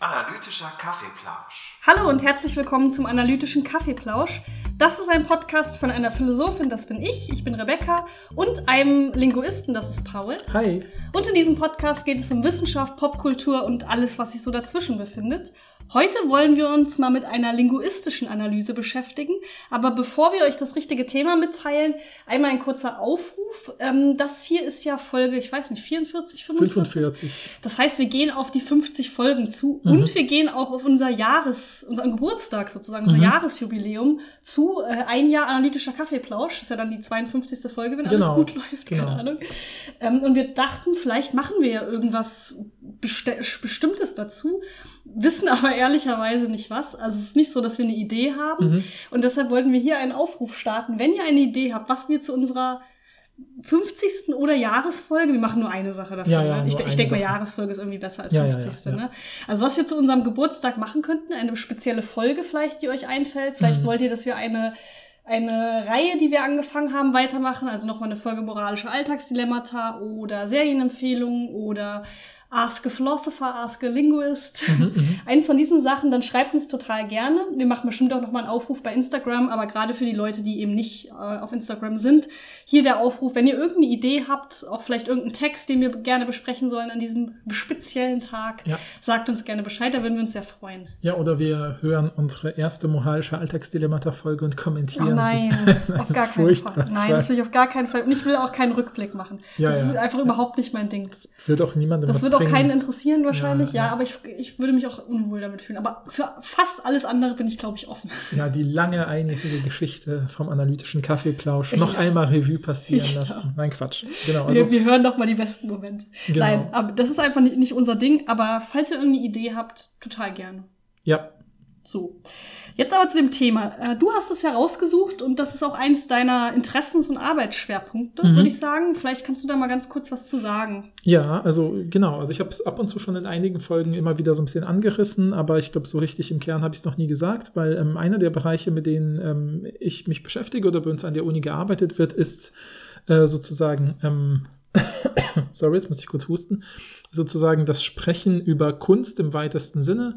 Analytischer Kaffeeplausch. Hallo und herzlich willkommen zum Analytischen Kaffeeplausch. Das ist ein Podcast von einer Philosophin, das bin ich, ich bin Rebecca, und einem Linguisten, das ist Paul. Hi. Und in diesem Podcast geht es um Wissenschaft, Popkultur und alles, was sich so dazwischen befindet. Heute wollen wir uns mal mit einer linguistischen Analyse beschäftigen. Aber bevor wir euch das richtige Thema mitteilen, einmal ein kurzer Aufruf. Ähm, das hier ist ja Folge, ich weiß nicht, 44, 45? 45. Das heißt, wir gehen auf die 50 Folgen zu Mhm. und wir gehen auch auf unser Jahres, unseren Geburtstag sozusagen, unser Mhm. Jahresjubiläum zu. Äh, ein Jahr analytischer Kaffeeplausch. Das ist ja dann die 52. Folge, wenn Genau, alles gut läuft. genau. Keine Ahnung. Ähm, und wir dachten, vielleicht machen wir ja irgendwas Bestimmtes dazu, wissen aber ehrlicherweise nicht was. Also es ist nicht so, dass wir eine Idee haben. Mhm. Und deshalb wollten wir hier einen Aufruf starten. Wenn ihr eine Idee habt, was wir zu unserer 50. oder Jahresfolge, wir machen nur eine Sache dafür. Ja, ja, ne? Ich, ich denke mal, davon. Jahresfolge ist irgendwie besser als Ja, ja, 50. ja, ja. Ne? Also was wir zu unserem Geburtstag machen könnten, eine spezielle Folge vielleicht, die euch einfällt. Vielleicht Mhm. wollt ihr, dass wir eine eine Reihe, die wir angefangen haben, weitermachen. Also nochmal eine Folge moralische Alltagsdilemmata oder Serienempfehlungen oder Ask a Philosopher, Ask a Linguist. Mhm, mhm. Eins von diesen Sachen, dann schreibt uns total gerne. Wir machen bestimmt auch nochmal einen Aufruf bei Instagram, aber gerade für die Leute, die eben nicht äh, auf Instagram sind, hier der Aufruf, wenn ihr irgendeine Idee habt, auch vielleicht irgendeinen Text, den wir gerne besprechen sollen an diesem speziellen Tag, Ja. sagt uns gerne Bescheid, da würden wir uns sehr freuen. ja, oder wir hören unsere erste moralische Alltagsdilemmata-Folge und kommentieren Oh nein, sie. auf gar ist keinen furchtbar, Fall. Nein, das will ich auf gar keinen Fall. Und ich will auch keinen Rückblick machen. Ja, das ist ja. einfach überhaupt nicht mein Ding. Das wird auch niemandem Das was wird auch keinen interessieren wahrscheinlich, ja, Ja, ja. aber ich, ich würde mich auch unwohl damit fühlen. Aber für fast alles andere bin ich, glaube ich, offen. Ja, die lange einjährige Geschichte vom analytischen Kaffeeplausch noch einmal Revue passieren Ja. lassen. Nein, Quatsch. Genau, wir, also wir hören doch mal die besten Momente. Genau. Nein, aber das ist einfach nicht, nicht unser Ding. Aber falls ihr irgendeine Idee habt, total gerne. ja, So. Jetzt aber zu dem Thema. Äh, Du hast es ja rausgesucht und das ist auch eines deiner Interessens- und Arbeitsschwerpunkte, Mhm. würde ich sagen. Vielleicht kannst du da mal ganz kurz was zu sagen. Ja, also genau. Also ich habe es ab und zu schon in einigen Folgen immer wieder so ein bisschen angerissen, aber ich glaube, so richtig im Kern habe ich es noch nie gesagt, weil ähm, einer der Bereiche, mit denen ähm, ich mich beschäftige oder bei uns an der Uni gearbeitet wird, ist äh, sozusagen, ähm, sorry, jetzt muss ich kurz husten, sozusagen das Sprechen über Kunst im weitesten Sinne.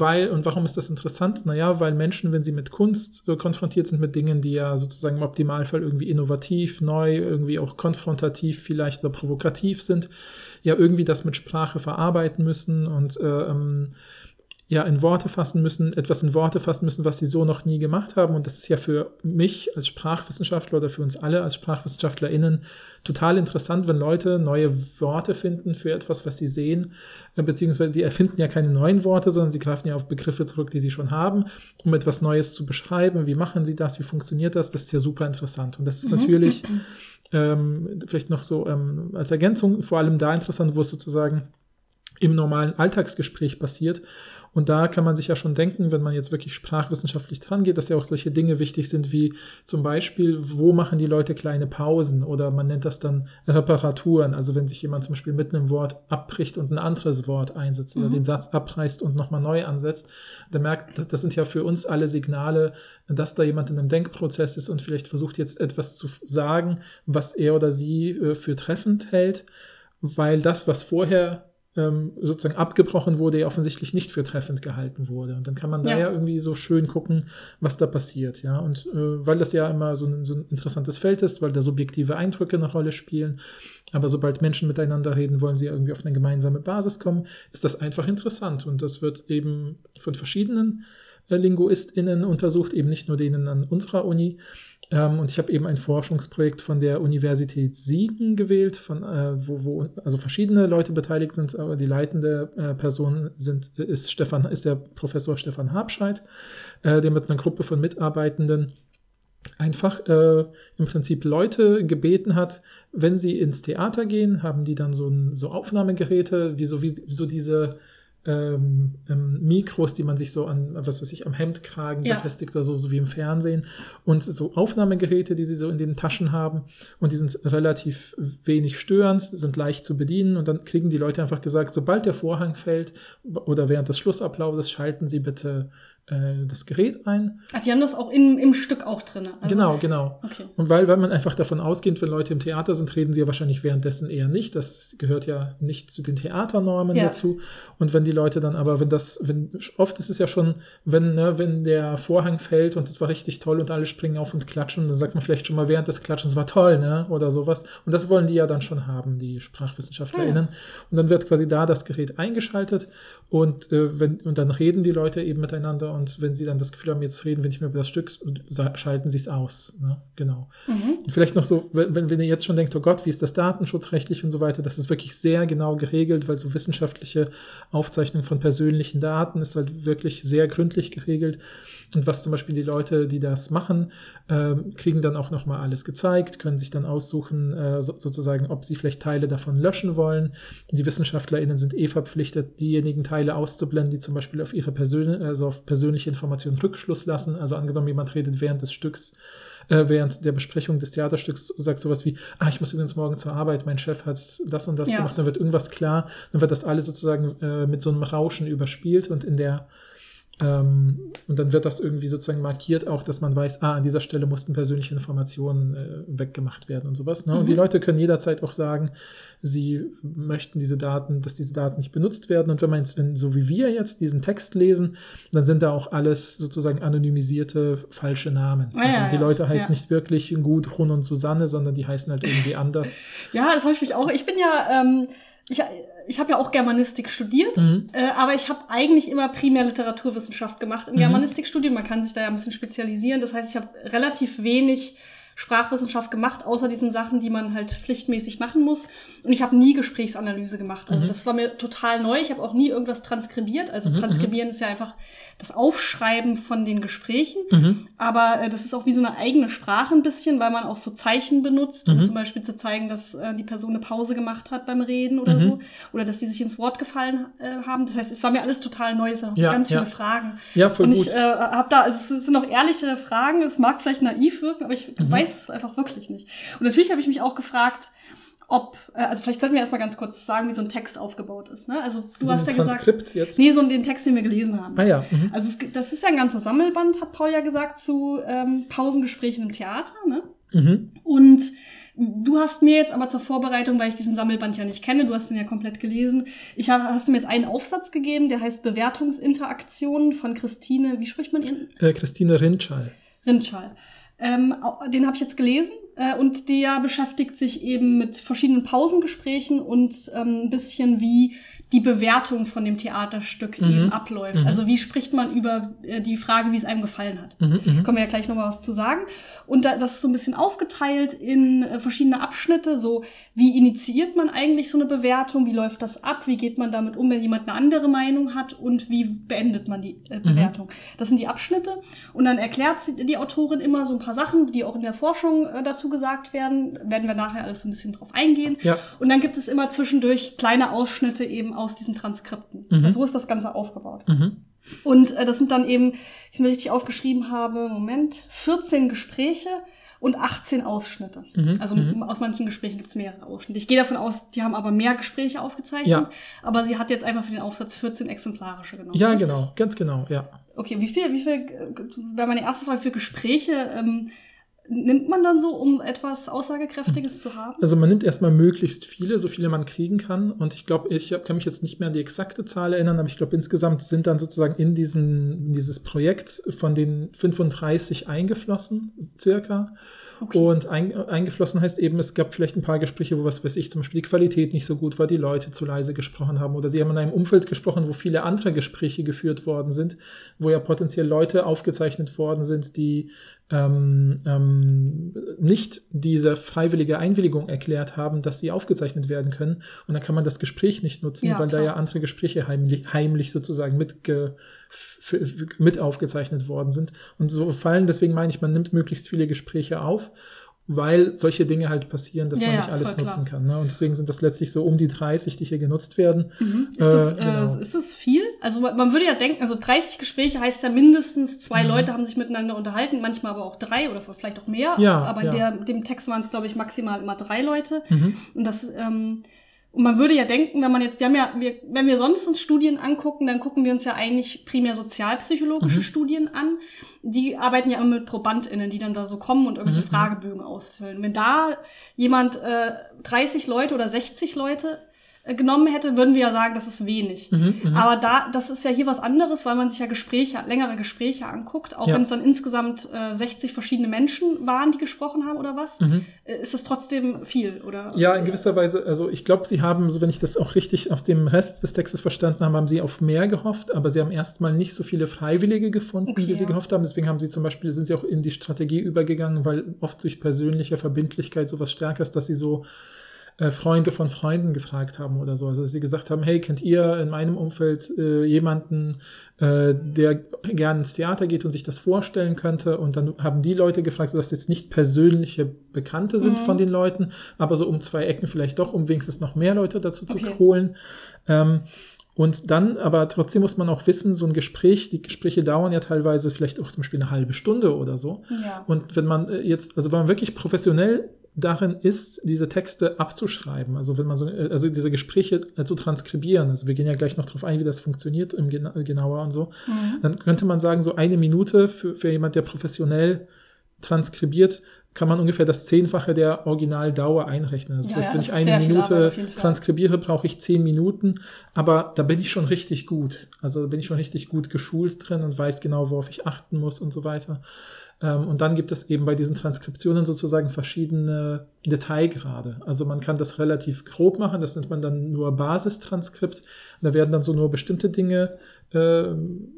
Weil, und warum ist das interessant? Naja, weil Menschen, wenn sie mit Kunst äh, konfrontiert sind, mit Dingen, die ja sozusagen im Optimalfall irgendwie innovativ, neu, irgendwie auch konfrontativ vielleicht oder provokativ sind, ja irgendwie das mit Sprache verarbeiten müssen und äh, ähm, ja in Worte fassen müssen, etwas in Worte fassen müssen, was sie so noch nie gemacht haben. Und das ist ja für mich als Sprachwissenschaftler oder für uns alle als SprachwissenschaftlerInnen total interessant, wenn Leute neue Worte finden für etwas, was sie sehen, äh, beziehungsweise die erfinden ja keine neuen Worte, sondern sie greifen ja auf Begriffe zurück, die sie schon haben, um etwas Neues zu beschreiben. Wie machen sie das? Wie funktioniert das? Das ist ja super interessant. Und das ist natürlich ähm, vielleicht noch so ähm, als Ergänzung vor allem da interessant, wo es sozusagen im normalen Alltagsgespräch passiert. Und da kann man sich ja schon denken, wenn man jetzt wirklich sprachwissenschaftlich dran geht, dass ja auch solche Dinge wichtig sind, wie zum Beispiel, wo machen die Leute kleine Pausen? Oder man nennt das dann Reparaturen. Also wenn sich jemand zum Beispiel mitten im Wort abbricht und ein anderes Wort einsetzt oder den Satz abreißt und nochmal neu ansetzt, dann merkt, das sind ja für uns alle Signale, dass da jemand in einem Denkprozess ist und vielleicht versucht jetzt etwas zu sagen, was er oder sie äh, für treffend hält, weil das, was vorher ähm, sozusagen abgebrochen wurde, ja offensichtlich nicht für treffend gehalten wurde. Und dann kann man da Ja. ja, irgendwie so schön gucken, was da passiert, ja. Und äh, weil das ja immer so ein, so ein interessantes Feld ist, weil da subjektive Eindrücke eine Rolle spielen, aber sobald Menschen miteinander reden, wollen sie irgendwie auf eine gemeinsame Basis kommen, ist das einfach interessant. Und das wird eben von verschiedenen äh, LinguistInnen untersucht, eben nicht nur denen an unserer Uni. Ähm, und ich habe eben ein Forschungsprojekt von der Universität Siegen gewählt, von, äh, wo, wo also verschiedene Leute beteiligt sind, aber die leitende äh, Person sind, ist, Stefan, ist der Professor Stefan Habscheid, äh, der mit einer Gruppe von Mitarbeitenden einfach im Prinzip Leute gebeten hat, wenn sie ins Theater gehen, haben die dann so, ein, so Aufnahmegeräte, wie so, wie, so diese ähm, ähm, Mikros, die man sich so an, was weiß ich, am Hemdkragen Ja. befestigt oder so, so wie im Fernsehen. Und so Aufnahmegeräte, die sie so in den Taschen haben. Und die sind relativ wenig störend, sind leicht zu bedienen. Und dann kriegen die Leute einfach gesagt, sobald der Vorhang fällt oder während des Schlussapplauses, schalten sie bitte äh, das Gerät ein. Ach, die haben das auch im, im Stück auch drin. Also, genau, genau. Okay. Und weil, weil man einfach davon ausgeht, wenn Leute im Theater sind, reden sie ja wahrscheinlich währenddessen eher nicht. Das gehört ja nicht zu den Theaternormen Ja. dazu. Und wenn die Leute dann aber, wenn das, wenn, oft ist es ja schon, wenn, ne, wenn der Vorhang fällt und es war richtig toll und alle springen auf und klatschen, dann sagt man vielleicht schon mal während des Klatschens, war toll, ne? Oder sowas. Und das wollen die ja dann schon haben, die SprachwissenschaftlerInnen. Und dann wird quasi da das Gerät eingeschaltet und, äh, wenn, und dann reden die Leute eben miteinander und wenn sie dann das Gefühl haben, jetzt reden wir nicht mehr über das Stück, schalten sie es aus. Ne? Genau. Mhm. Vielleicht noch so, wenn, wenn wenn ihr jetzt schon denkt, oh Gott, wie ist das datenschutzrechtlich und so weiter, das ist wirklich sehr genau geregelt, weil so wissenschaftliche Aufzeichnung von persönlichen Daten ist halt wirklich sehr gründlich geregelt. Und was zum Beispiel die Leute, die das machen, ähm, kriegen dann auch nochmal alles gezeigt, können sich dann aussuchen, äh, so, sozusagen, ob sie vielleicht Teile davon löschen wollen. Die WissenschaftlerInnen sind eh verpflichtet, diejenigen Teile auszublenden, die zum Beispiel auf ihre Persön also auf persönliche Informationen Rückschluss lassen. Also angenommen, jemand redet während des Stücks äh, während der Besprechung des Theaterstücks sagt sowas wie, ah, ich muss übrigens morgen zur Arbeit, mein Chef hat das und das Ja. gemacht, dann wird irgendwas klar, dann wird das alles sozusagen äh, mit so einem Rauschen überspielt und in der ähm, und dann wird das irgendwie sozusagen markiert auch, dass man weiß, ah, an dieser Stelle mussten persönliche Informationen äh, weggemacht werden und sowas. Ne? Und die Leute können jederzeit auch sagen, sie möchten diese Daten, dass diese Daten nicht benutzt werden. Und wenn man jetzt, wenn, so wie wir jetzt diesen Text lesen, dann sind da auch alles sozusagen anonymisierte falsche Namen. Ah, also ja, ja, die Leute heißen ja. nicht wirklich Gudrun und Susanne, sondern die heißen halt irgendwie anders. Ja, das habe ich mich auch. Ich bin ja, ähm, ich, ich habe ja auch Germanistik studiert, Mhm. äh, aber ich habe eigentlich immer primär Literaturwissenschaft gemacht im Mhm. Germanistikstudium. Man kann sich da ja ein bisschen spezialisieren. Das heißt, ich habe relativ wenig Sprachwissenschaft gemacht, außer diesen Sachen, die man halt pflichtmäßig machen muss. Und ich habe nie Gesprächsanalyse gemacht. Also Mhm. das war mir total neu. Ich habe auch nie irgendwas transkribiert. Also Mhm, transkribieren ist ja einfach das Aufschreiben von den Gesprächen. Mhm. Aber äh, das ist auch wie so eine eigene Sprache ein bisschen, weil man auch so Zeichen benutzt, um Mhm. zum Beispiel zu zeigen, dass äh, die Person eine Pause gemacht hat beim Reden oder Mhm. so. Oder dass sie sich ins Wort gefallen äh, haben. Das heißt, es war mir alles total neu. Es sind Ja, ganz ja. viele Fragen. Ja, voll Und ich äh, habe da, also es sind auch ehrliche Fragen. Es mag vielleicht naiv wirken, aber ich Mhm. Weiß es einfach wirklich nicht. Und natürlich habe ich mich auch gefragt, ob, äh, also vielleicht sollten wir erstmal ganz kurz sagen, wie so ein Text aufgebaut ist. Ne? Also du so hast ja gesagt, Transkript jetzt. nee, so den Text, den wir gelesen haben. Ah ja. Mhm. Also es, das ist ja ein ganzer Sammelband, hat Paul ja gesagt, zu ähm, Pausengesprächen im Theater. Ne? Mhm. Und du hast mir jetzt aber zur Vorbereitung, weil ich diesen Sammelband ja nicht kenne, du hast ihn ja komplett gelesen, ich hab, hast du mir jetzt einen Aufsatz gegeben, der heißt Bewertungsinteraktionen von Christine, wie spricht man ihren? Äh, Christine Rindschall. Rindschall. Ähm, den habe ich jetzt gelesen äh, und der beschäftigt sich eben mit verschiedenen Pausengesprächen und ähm, ein bisschen wie die Bewertung von dem Theaterstück Mhm. eben abläuft. Mhm. Also wie spricht man über äh, die Frage, wie es einem gefallen hat. Mhm. Mhm. Können wir ja gleich nochmal was zu sagen. Und da, das ist so ein bisschen aufgeteilt in äh, verschiedene Abschnitte. So, wie initiiert man eigentlich so eine Bewertung? Wie läuft das ab? Wie geht man damit um, wenn jemand eine andere Meinung hat? Und wie beendet man die äh, Bewertung? Das sind die Abschnitte. Und dann erklärt die Autorin immer so ein paar Sachen, die auch in der Forschung äh, dazu gesagt werden. Werden wir nachher alles so ein bisschen drauf eingehen. Ja. Und dann gibt es immer zwischendurch kleine Ausschnitte eben aus diesen Transkripten. Mhm. So ist das Ganze aufgebaut. Mhm. Und äh, das sind dann eben, ich mir richtig aufgeschrieben habe, Moment, 14 Gespräche und 18 Ausschnitte. Mhm, Also mhm. aus manchen Gesprächen gibt es mehrere Ausschnitte. Ich gehe davon aus, die haben aber mehr Gespräche aufgezeichnet. Ja. Aber sie hat jetzt einfach für den Aufsatz 14 exemplarische genommen. Ja, richtig? genau, ganz genau, ja. Okay, wie viel, wie viel, äh, wäre meine erste Frage, wie viele Gespräche ähm, nimmt man dann so, um etwas Aussagekräftiges zu haben? Also man nimmt erstmal möglichst viele, so viele man kriegen kann. Und ich glaube, ich kann mich jetzt nicht mehr an die exakte Zahl erinnern, aber ich glaube, insgesamt sind dann sozusagen in, diesen, in dieses Projekt von den 35 eingeflossen, circa. Okay. Und ein, eingeflossen heißt eben, es gab vielleicht ein paar Gespräche, wo was weiß ich, zum Beispiel die Qualität nicht so gut war, die Leute zu leise gesprochen haben oder sie haben in einem Umfeld gesprochen, wo viele andere Gespräche geführt worden sind, wo ja potenziell Leute aufgezeichnet worden sind, die ähm, ähm, nicht diese freiwillige Einwilligung erklärt haben, dass sie aufgezeichnet werden können. Und dann kann man das Gespräch nicht nutzen, Ja, weil da klar. ja andere Gespräche heimlich, heimlich sozusagen mitge, mit aufgezeichnet worden sind. Und so fallen, deswegen meine ich, man nimmt möglichst viele Gespräche auf, weil solche Dinge halt passieren, dass Ja, man ja, nicht alles voll nutzen klar. kann. Ne? Und deswegen sind das letztlich so um die 30, die hier genutzt werden. Mhm. Ist, Äh, das, äh, genau. ist das viel? Also man würde ja denken, also 30 Gespräche heißt ja mindestens zwei Mhm. Leute haben sich miteinander unterhalten, manchmal aber auch drei oder vielleicht auch mehr. Ja, aber in ja. der, dem Text waren es, glaube ich, maximal immer drei Leute. Mhm. Und das, ähm, Und man würde ja denken, wenn man jetzt, wir haben ja, wir, wenn wir sonst uns Studien angucken, dann gucken wir uns ja eigentlich primär sozialpsychologische Mhm. Studien an. Die arbeiten ja immer mit ProbandInnen, die dann da so kommen und irgendwelche Mhm. Fragebögen ausfüllen. Wenn da jemand äh, 30 Leute oder 60 Leute genommen hätte, würden wir ja sagen, das ist wenig. Mhm, mhm. Aber da, das ist ja hier was anderes, weil man sich ja Gespräche, längere Gespräche anguckt, auch Ja. wenn es dann insgesamt äh, 60 verschiedene Menschen waren, die gesprochen haben oder was, Mhm. äh, ist das trotzdem viel, oder? Ja, in gewisser Weise, also ich glaube, sie haben, so wenn ich das auch richtig aus dem Rest des Textes verstanden habe, haben sie auf mehr gehofft, aber sie haben erstmal nicht so viele Freiwillige gefunden, Okay, wie sie ja. gehofft haben. Deswegen haben sie zum Beispiel, sind sie auch in die Strategie übergegangen, weil oft durch persönliche Verbindlichkeit sowas stärker ist, dass sie so äh, Freunde von Freunden gefragt haben oder so. Also dass sie gesagt haben, hey, kennt ihr in meinem Umfeld äh, jemanden, äh, der gerne ins Theater geht und sich das vorstellen könnte? Und dann haben die Leute gefragt, sodass jetzt nicht persönliche Bekannte sind Mhm. von den Leuten, aber so um zwei Ecken vielleicht doch, um wenigstens noch mehr Leute dazu Okay. zu holen. Ähm, und dann, aber trotzdem muss man auch wissen, so ein Gespräch, die Gespräche dauern ja teilweise vielleicht auch zum Beispiel eine halbe Stunde oder so. Ja. Und wenn man äh, jetzt, also wenn man wirklich professionell darin ist, diese Texte abzuschreiben, also wenn man so, äh, also diese Gespräche äh, zu transkribieren, also wir gehen ja gleich noch darauf ein, wie das funktioniert im Gena genauer und so, Mhm. dann könnte man sagen, so eine Minute für, für jemand, der professionell transkribiert, kann man ungefähr das Zehnfache der Originaldauer einrechnen. Das Ja, heißt, wenn das ich eine Minute transkribiere, brauche ich zehn Minuten, aber da bin ich schon richtig gut. Also da bin ich schon richtig gut geschult drin und weiß genau, worauf ich achten muss und so weiter. Ähm, und dann gibt es eben bei diesen Transkriptionen sozusagen verschiedene Detailgrade. Also man kann das relativ grob machen, das nennt man dann nur Basistranskript. Da werden dann so nur bestimmte Dinge äh,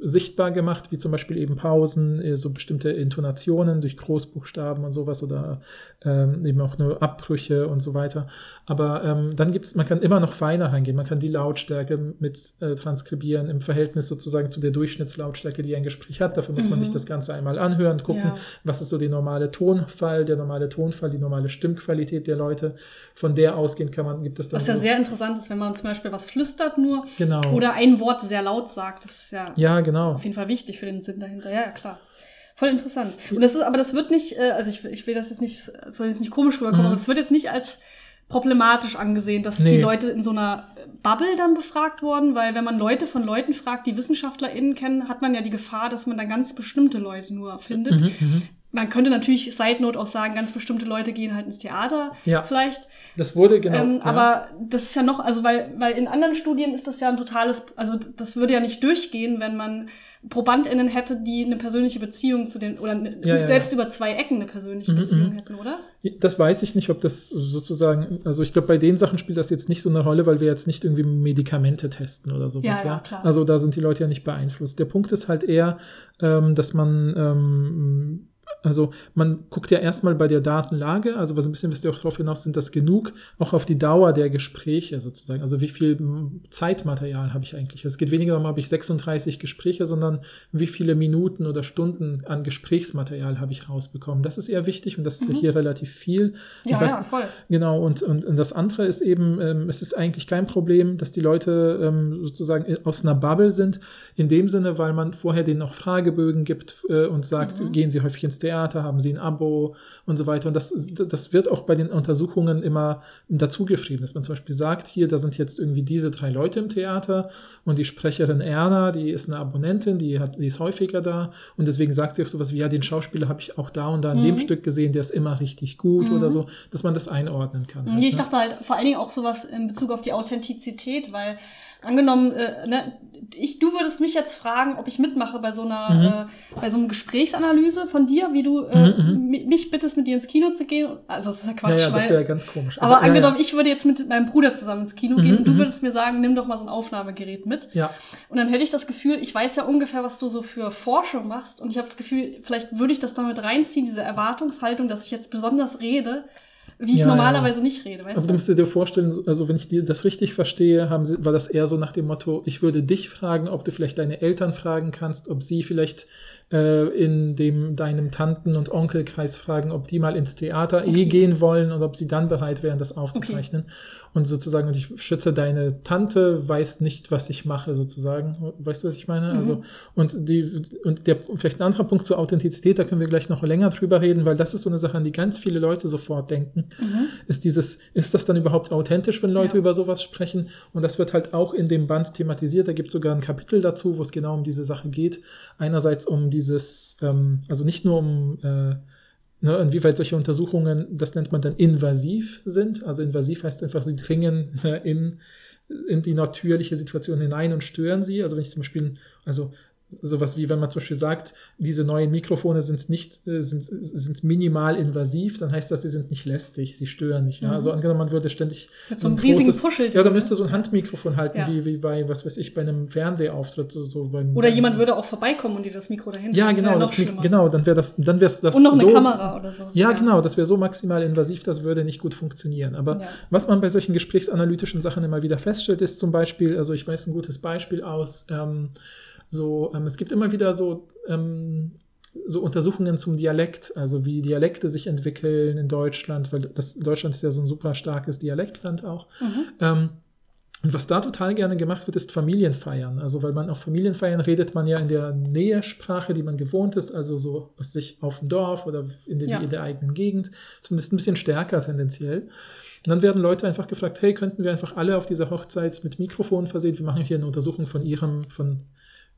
sichtbar gemacht, wie zum Beispiel eben Pausen, äh, so bestimmte Intonationen durch Großbuchstaben und sowas oder ähm, eben auch nur Abbrüche und so weiter. Aber ähm, dann gibt es, man kann immer noch feiner reingehen. Man kann die Lautstärke mit äh, transkribieren im Verhältnis sozusagen zu der Durchschnittslautstärke, die ein Gespräch hat. Dafür muss man Mhm. sich das Ganze einmal anhören, gucken, Ja. was ist so die normale Tonfall, der normale Tonfall, die normale Stimmqualität der Leute. Von der ausgehend kann man, gibt es dann Was ja so, sehr interessant ist, wenn man zum Beispiel was flüstert nur genau. oder ein Wort sehr laut sagt. Das ist ja, ja, genau. auf jeden Fall wichtig für den Sinn dahinter. Ja, ja, klar. Voll interessant. Und das ist, aber das wird nicht, äh, also ich, ich will das jetzt nicht, soll jetzt nicht komisch rüberkommen, Mhm. aber das wird jetzt nicht als problematisch angesehen, dass Nee. die Leute in so einer Bubble dann befragt wurden, weil wenn man Leute von Leuten fragt, die WissenschaftlerInnen kennen, hat man ja die Gefahr, dass man dann ganz bestimmte Leute nur findet. Mhm, mhm. Man könnte natürlich Side Note auch sagen, ganz bestimmte Leute gehen halt ins Theater Ja. vielleicht. Das wurde genau. ähm, ja. Aber das ist ja noch, also weil, weil in anderen Studien ist das ja ein totales, also das würde ja nicht durchgehen, wenn man ProbandInnen hätte, die eine persönliche Beziehung zu den, oder ne, Ja, selbst über zwei Ecken eine persönliche Mhm, Beziehung mhm. hätten, oder? Das weiß ich nicht, ob das sozusagen, also ich glaube, bei den Sachen spielt das jetzt nicht so eine Rolle, weil wir jetzt nicht irgendwie Medikamente testen oder sowas. Ja, ja, klar. Also da sind die Leute ja nicht beeinflusst. Der Punkt ist halt eher, ähm, dass man, ähm, also man guckt ja erstmal bei der Datenlage, also was ein bisschen, wisst ihr auch darauf hinaus, sind das genug, auch auf die Dauer der Gespräche sozusagen. Also wie viel Zeitmaterial habe ich eigentlich? Es geht weniger darum, habe ich 36 Gespräche, sondern wie viele Minuten oder Stunden an Gesprächsmaterial habe ich rausbekommen. Das ist eher wichtig und das ist ja Mhm. hier relativ viel. Ja, weiß- ja, voll. Genau, und, und, und das andere ist eben, ähm, es ist eigentlich kein Problem, dass die Leute ähm, sozusagen aus einer Bubble sind, in dem Sinne, weil man vorher denen noch Fragebögen gibt äh, und sagt, Mhm. gehen sie häufig ins Theater, haben sie ein Abo und so weiter. Und das, das wird auch bei den Untersuchungen immer dazugeschrieben, dass man zum Beispiel sagt, hier, da sind jetzt irgendwie diese drei Leute im Theater und die Sprecherin Erna, die ist eine Abonnentin, die, hat, die ist häufiger da und deswegen sagt sie auch sowas wie, ja, den Schauspieler habe ich auch da und da in dem Mhm. Stück gesehen, der ist immer richtig gut Mhm. oder so, dass man das einordnen kann. halt, Nee, ich ne? dachte halt vor allen Dingen auch sowas in Bezug auf die Authentizität, weil angenommen, äh, ne, ich, du würdest mich jetzt fragen, ob ich mitmache bei so einer, äh, bei so einem Gesprächsanalyse von dir, wie du äh, Mhm, mi- mich bittest, mit dir ins Kino zu gehen. Also das ist ja ja, Quatsch, ja, das weil wäre ganz komisch. Aber ja, angenommen, ich würde jetzt mit meinem Bruder zusammen ins Kino Mhm, gehen und du mhm. würdest mir sagen, nimm doch mal so ein Aufnahmegerät mit. Ja, Und dann hätte ich das Gefühl, ich weiß ja ungefähr, was du so für Forschung machst. Und ich habe das Gefühl, vielleicht würde ich das damit reinziehen, diese Erwartungshaltung, dass ich jetzt besonders rede, wie ich Ja, normalerweise nicht rede. Weißt aber du musst dir vorstellen, also wenn ich dir das richtig verstehe, haben sie, war das eher so nach dem Motto, ich würde dich fragen, ob du vielleicht deine Eltern fragen kannst, ob sie vielleicht äh, in dem deinem Tanten- und Onkelkreis fragen, ob die mal ins Theater eh Okay. gehen wollen und ob sie dann bereit wären, das aufzuzeichnen. Und sozusagen, und ich schütze deine Tante, weiß nicht, was ich mache, sozusagen. Weißt du, was ich meine? Mhm. Also, und die, und der, vielleicht ein anderer Punkt zur Authentizität, da können wir gleich noch länger drüber reden, weil das ist so eine Sache, an die ganz viele Leute sofort denken. Ist dieses, ist das dann überhaupt authentisch, wenn Leute Mhm. Ja. über sowas sprechen? Und das wird halt auch in dem Band thematisiert. Da gibt es sogar ein Kapitel dazu, wo es genau um diese Sache geht. Einerseits um dieses, ähm, also nicht nur um äh, Ne, inwieweit solche Untersuchungen, das nennt man dann invasiv sind. Also invasiv heißt einfach, sie dringen äh, in, in die natürliche Situation hinein und stören sie. Also wenn ich zum Beispiel, also sowas wie wenn man zum Beispiel sagt, diese neuen Mikrofone sind nicht, äh, sind, sind minimal invasiv, dann heißt das, sie sind nicht lästig, sie stören nicht. Ja? Mhm. Also angenommen, man würde ständig Mit so einem riesigen Puschel. ja, da müsste so ein Handmikrofon halten, Ja. wie, wie bei, was weiß ich, bei einem Fernsehauftritt, so, so beim, Oder jemand würde auch vorbeikommen und dir das Mikro dahin ja. Das genau, das, schlimmer. genau, dann wäre das, dann wäre das Und noch eine so, Kamera oder so. ja, genau, das wäre so maximal invasiv, das würde nicht gut funktionieren. Aber Ja. was man bei solchen gesprächsanalytischen Sachen immer wieder feststellt, ist zum Beispiel, also ich weiß ein gutes Beispiel aus, ähm, so, ähm, es gibt immer wieder so, ähm, so Untersuchungen zum Dialekt, also wie Dialekte sich entwickeln in Deutschland, weil das, Deutschland ist ja so ein super starkes Dialektland auch. Mhm. Ähm, und was da total gerne gemacht wird, ist Familienfeiern. Also, weil man auf Familienfeiern redet man ja in der Nähesprache, die man gewohnt ist, also so, was sich auf dem Dorf oder in der, Ja. in der eigenen Gegend, zumindest ein bisschen stärker tendenziell. Und dann werden Leute einfach gefragt, hey, könnten wir einfach alle auf dieser Hochzeit mit Mikrofonen versehen? Wir machen hier eine Untersuchung von ihrem, von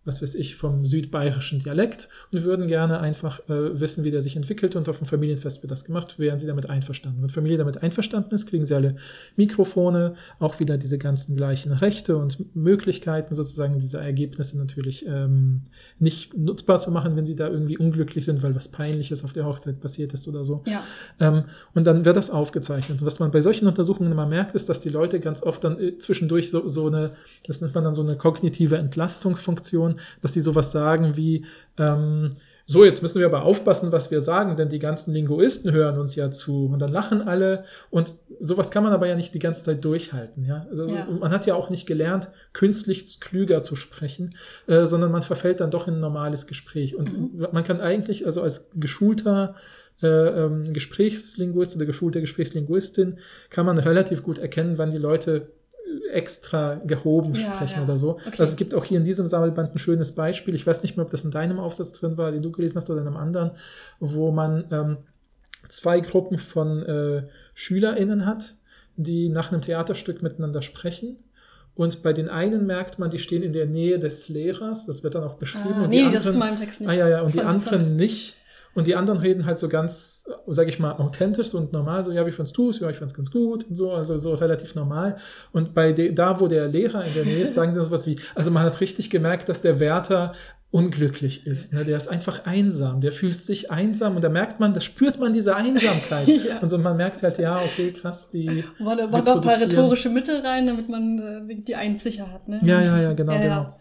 was weiß ich, vom südbayerischen Dialekt und würden gerne einfach äh, wissen, wie der sich entwickelt und auf dem Familienfest wird das gemacht. Wären Sie damit einverstanden? Wenn Familie damit einverstanden ist, kriegen Sie alle Mikrofone, auch wieder diese ganzen gleichen Rechte und Möglichkeiten, sozusagen diese Ergebnisse natürlich ähm, nicht nutzbar zu machen, wenn Sie da irgendwie unglücklich sind, weil was Peinliches auf der Hochzeit passiert ist oder so. Ja. Ähm, und dann wird das aufgezeichnet. Und was man bei solchen Untersuchungen immer merkt, ist, dass die Leute ganz oft dann äh, zwischendurch so, so eine, das nennt man dann so eine kognitive Entlastungsfunktion, dass die sowas sagen wie, ähm, so, jetzt müssen wir aber aufpassen, was wir sagen, denn die ganzen Linguisten hören uns ja zu und dann lachen alle und sowas kann man aber ja nicht die ganze Zeit durchhalten, ja. Also Ja. man hat ja auch nicht gelernt, künstlich klüger zu sprechen, äh, sondern man verfällt dann doch in ein normales Gespräch und man kann eigentlich also als geschulter äh, ähm, Gesprächslinguist oder geschulter Gesprächslinguistin kann man relativ gut erkennen, wann die Leute extra gehoben Ja, sprechen ja. oder so. Okay. Also es gibt auch hier in diesem Sammelband ein schönes Beispiel. Ich weiß nicht mehr, ob das in deinem Aufsatz drin war, den du gelesen hast, oder in einem anderen, wo man ähm, zwei Gruppen von äh, SchülerInnen hat, die nach einem Theaterstück miteinander sprechen. Und bei den einen merkt man, die stehen in der Nähe des Lehrers, das wird dann auch beschrieben. Ah, und nee, die das ist in anderen, meinem Text nicht. Ah ja, ja, und die anderen nicht. Und die anderen reden halt so ganz, sag ich mal, authentisch und normal, so, ja, wie fandst du es? Ja, ich fand's ganz gut und so, also so relativ normal. Und bei de, da, wo der Lehrer in der Nähe ist, sagen sie sowas wie, also man hat richtig gemerkt, dass der Wärter unglücklich ist. Ne? Der ist einfach einsam, der fühlt sich einsam und da merkt man, da spürt man diese Einsamkeit. Ja. Und so man merkt halt, ja, okay, krass, die. Da wir ein paar rhetorische Mittel rein, damit man äh, die- die Eins sicher hat. Ne? Ja, ja, ja, genau, Ja, ja. genau.